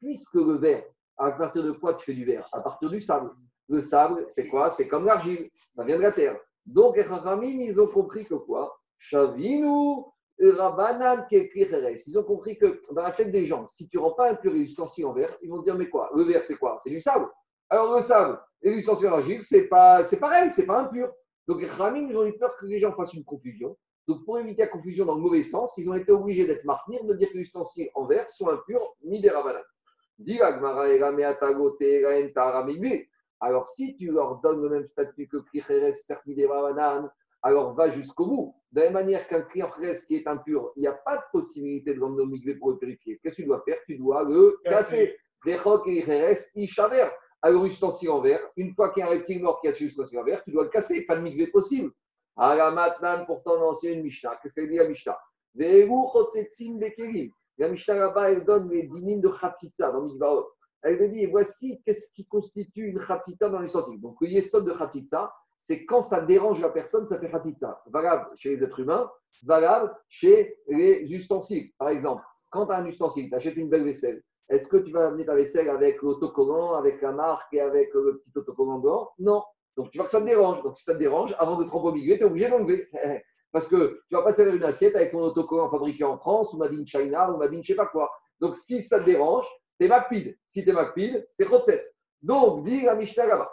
Puisque le verre, à partir de quoi tu fais du verre? À partir du sable. Le sable, c'est quoi? C'est comme l'argile. Ça vient de la terre. Donc, les ils ont compris que quoi? Shavinu. Ils ont compris que dans la tête des gens, si tu ne rends pas impur les ustensiles en verre, ils vont dire Mais quoi? Le verre, c'est quoi? C'est du sable. Alors, le sable et les ustensiles en argile, c'est pas, pareil, c'est pas impur. Donc, les Chachamim, ils ont eu peur que les gens fassent une confusion. Donc, pour éviter la confusion dans le mauvais sens, ils ont été obligés d'être martyrs, de dire que les ustensiles en verre sont impurs, ni des migbe. Alors, si tu leur donnes le même statut que Kricheres, certes, des Rabanan, alors va jusqu'au bout. De la même manière qu'un Kricheres qui est impur, il n'y a pas de possibilité de l'emmener au pour le purifier. Qu'est-ce que tu dois faire? Tu dois le casser. Et Kricheres, Ishaver. Alors, ustensile en verre, une fois qu'il y a un reptile mort qui a tué l'ustensile en verre, tu dois le casser. Pas de migbe possible. Alors maintenant, pourtant, on une Mishnah. Qu'est-ce qu'elle dit la Mishnah. La Mishnah là-bas, elle donne les dinim de Khatsitsa dans Mikvaot. Elle dit, voici qu'est-ce qui constitue une Khatsitsa dans l'ustensile. Donc, le yesod de Khatsitsa, c'est quand ça dérange la personne, ça fait Khatsitsa. Valable chez les êtres humains, valable chez les ustensiles. Par exemple, quand tu as un ustensile, tu achètes une belle vaisselle, est-ce que tu vas amener ta vaisselle avec l'autocollant, avec la marque et avec le petit autocollant blanc Non. Donc, tu vois que ça te dérange. Donc, si ça te dérange, avant de te rembourguer, tu es obligé d'enlever. [laughs] Parce que tu vas pas servir une assiette avec ton autocollant fabriqué en France ou Made in China ou Made in je sais pas quoi. Donc, si ça te dérange, t'es MacPid. Si t'es MacPid, c'est Chotset. Donc, dit la Mishnah là-bas.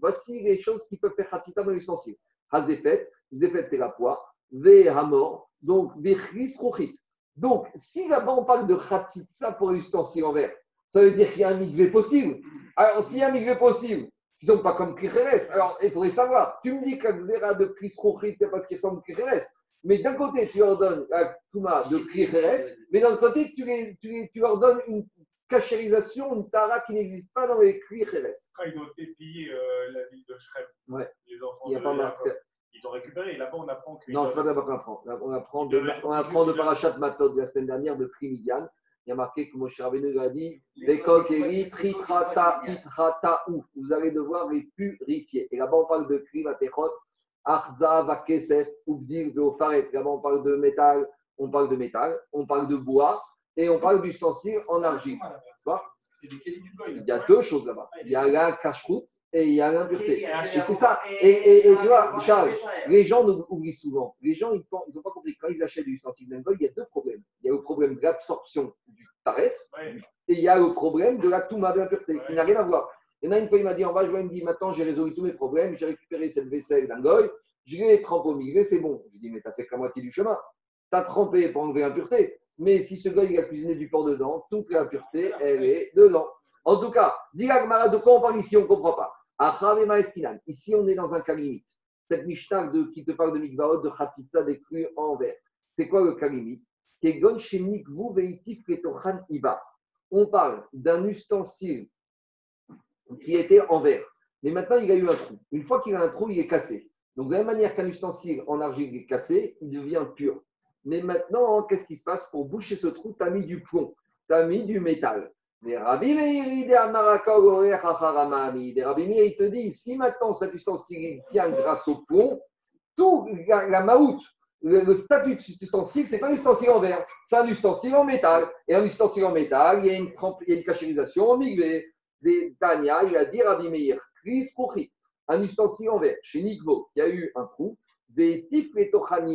Voici les choses qui peuvent faire Khatita dans l'ustensile. Hazefet. Zefet, c'est la poix. Ve Hamor. Donc, Bechris Rochit. Donc, si là-bas on parle de Khatitsa pour l'ustensile en verre, ça veut dire qu'il y a un migvé possible. Alors, s'il y a un migvé possible, s'ils ne sont pas comme Kricheres, alors il faudrait savoir. Tu me dis qu'un Xéra de Chris Rochit, c'est parce qu'il ressemble à Kricheres. Mais d'un côté, tu leur donnes un Touma de Kricheres, mais d'un autre côté, tu, les, tu, les- tu leur donnes une cachérisation, une Tara qui n'existe pas dans les Kricheres. Quand ils ont été pillés euh, la ville de Shrem, Ouais. les enfants Il n'y a de pas. Ils ont récupéré. Là-bas, on apprend que. Non, c'est pas là-bas qu'on apprend. On apprend de, on apprend de Parachat Matot de la semaine dernière de Primidian. Il y a marqué que Moshe Rabbeinu a dit Vekok eri tritrata itrata ou. Vous allez devoir les purifier. Et là-bas, on parle de Vatechot, Arza, Vakesef, Ubdir, Veofaret. Là-bas, on parle de métal, on parle de métal, on parle de bois et on parle d'ustensiles en argile. Il y a deux choses là-bas. Il y a la cache-route et il y a l'impureté. Et c'est ça. Et, et- et tu vois, Charles, les gens oublient souvent. Les gens, ils n'ont pas compris. Quand ils achètent des ustensiles d'alcool, il y a deux problèmes. Il y a le problème de l'absorption du tarif Ouais. et il y a le problème de la touma de l'impureté. Il n'a rien à voir. Il y en a une fois, il m'a dit en bas, je il me dit maintenant j'ai résolu tous mes problèmes, j'ai récupéré cette vaisselle d'un goy, je l'ai trempé au milieu, c'est bon. Je lui dis mais t'as fait que la moitié du chemin. T'as trempé pour enlever l'impureté. Mais si ce goy il a cuisiné du porc dedans, toute l'impureté, elle est dedans. En tout cas, dit de quoi on parle ici, on ne comprend pas. Ici, on est dans un cas limite. Cette Mishnah qui te parle de Mikvaot, de Khatitsa, des crues en verre. C'est quoi le cas. On parle d'un ustensile qui était en verre. Mais maintenant, il a eu un trou. Une fois qu'il a un trou, il est cassé. Donc, de la même manière qu'un ustensile en argile est cassé, il devient pur. Mais maintenant, qu'est-ce qui se passe? Pour boucher ce trou, tu as mis du plomb, tu as mis du métal. Mais Rabbi Meir, Rabbi Meir, il te dit, si maintenant cet ustensile il tient grâce au plomb, tout la, maout, le, statut de ustensile, c'est pas un ustensile en verre, c'est un ustensile en métal. Et un ustensile en métal, il y a une, trempe- il y a une cachérisation en migvé. Des Tania, il a dit Rabbi Meir, Chris Kouchi, un ustensile en verre, chez Nikvo, il y a eu un trou, des tifles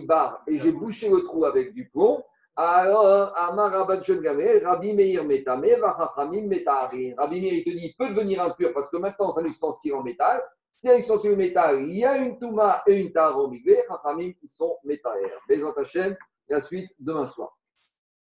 bar, et j'ai bouché le trou avec du plomb. Alors, Amar Rabban Gamé, Rabbi Meir Metame, Vachachamim Metaharin. Rabbi Meir, il te dit, peut devenir impur parce que maintenant, c'est un ustensile en métal. Si un ustensile en métal, il y a une Touma et une Tahar Migvé, Chachamim, qui sont Metaher. Bézant Hachem, la suite demain soir.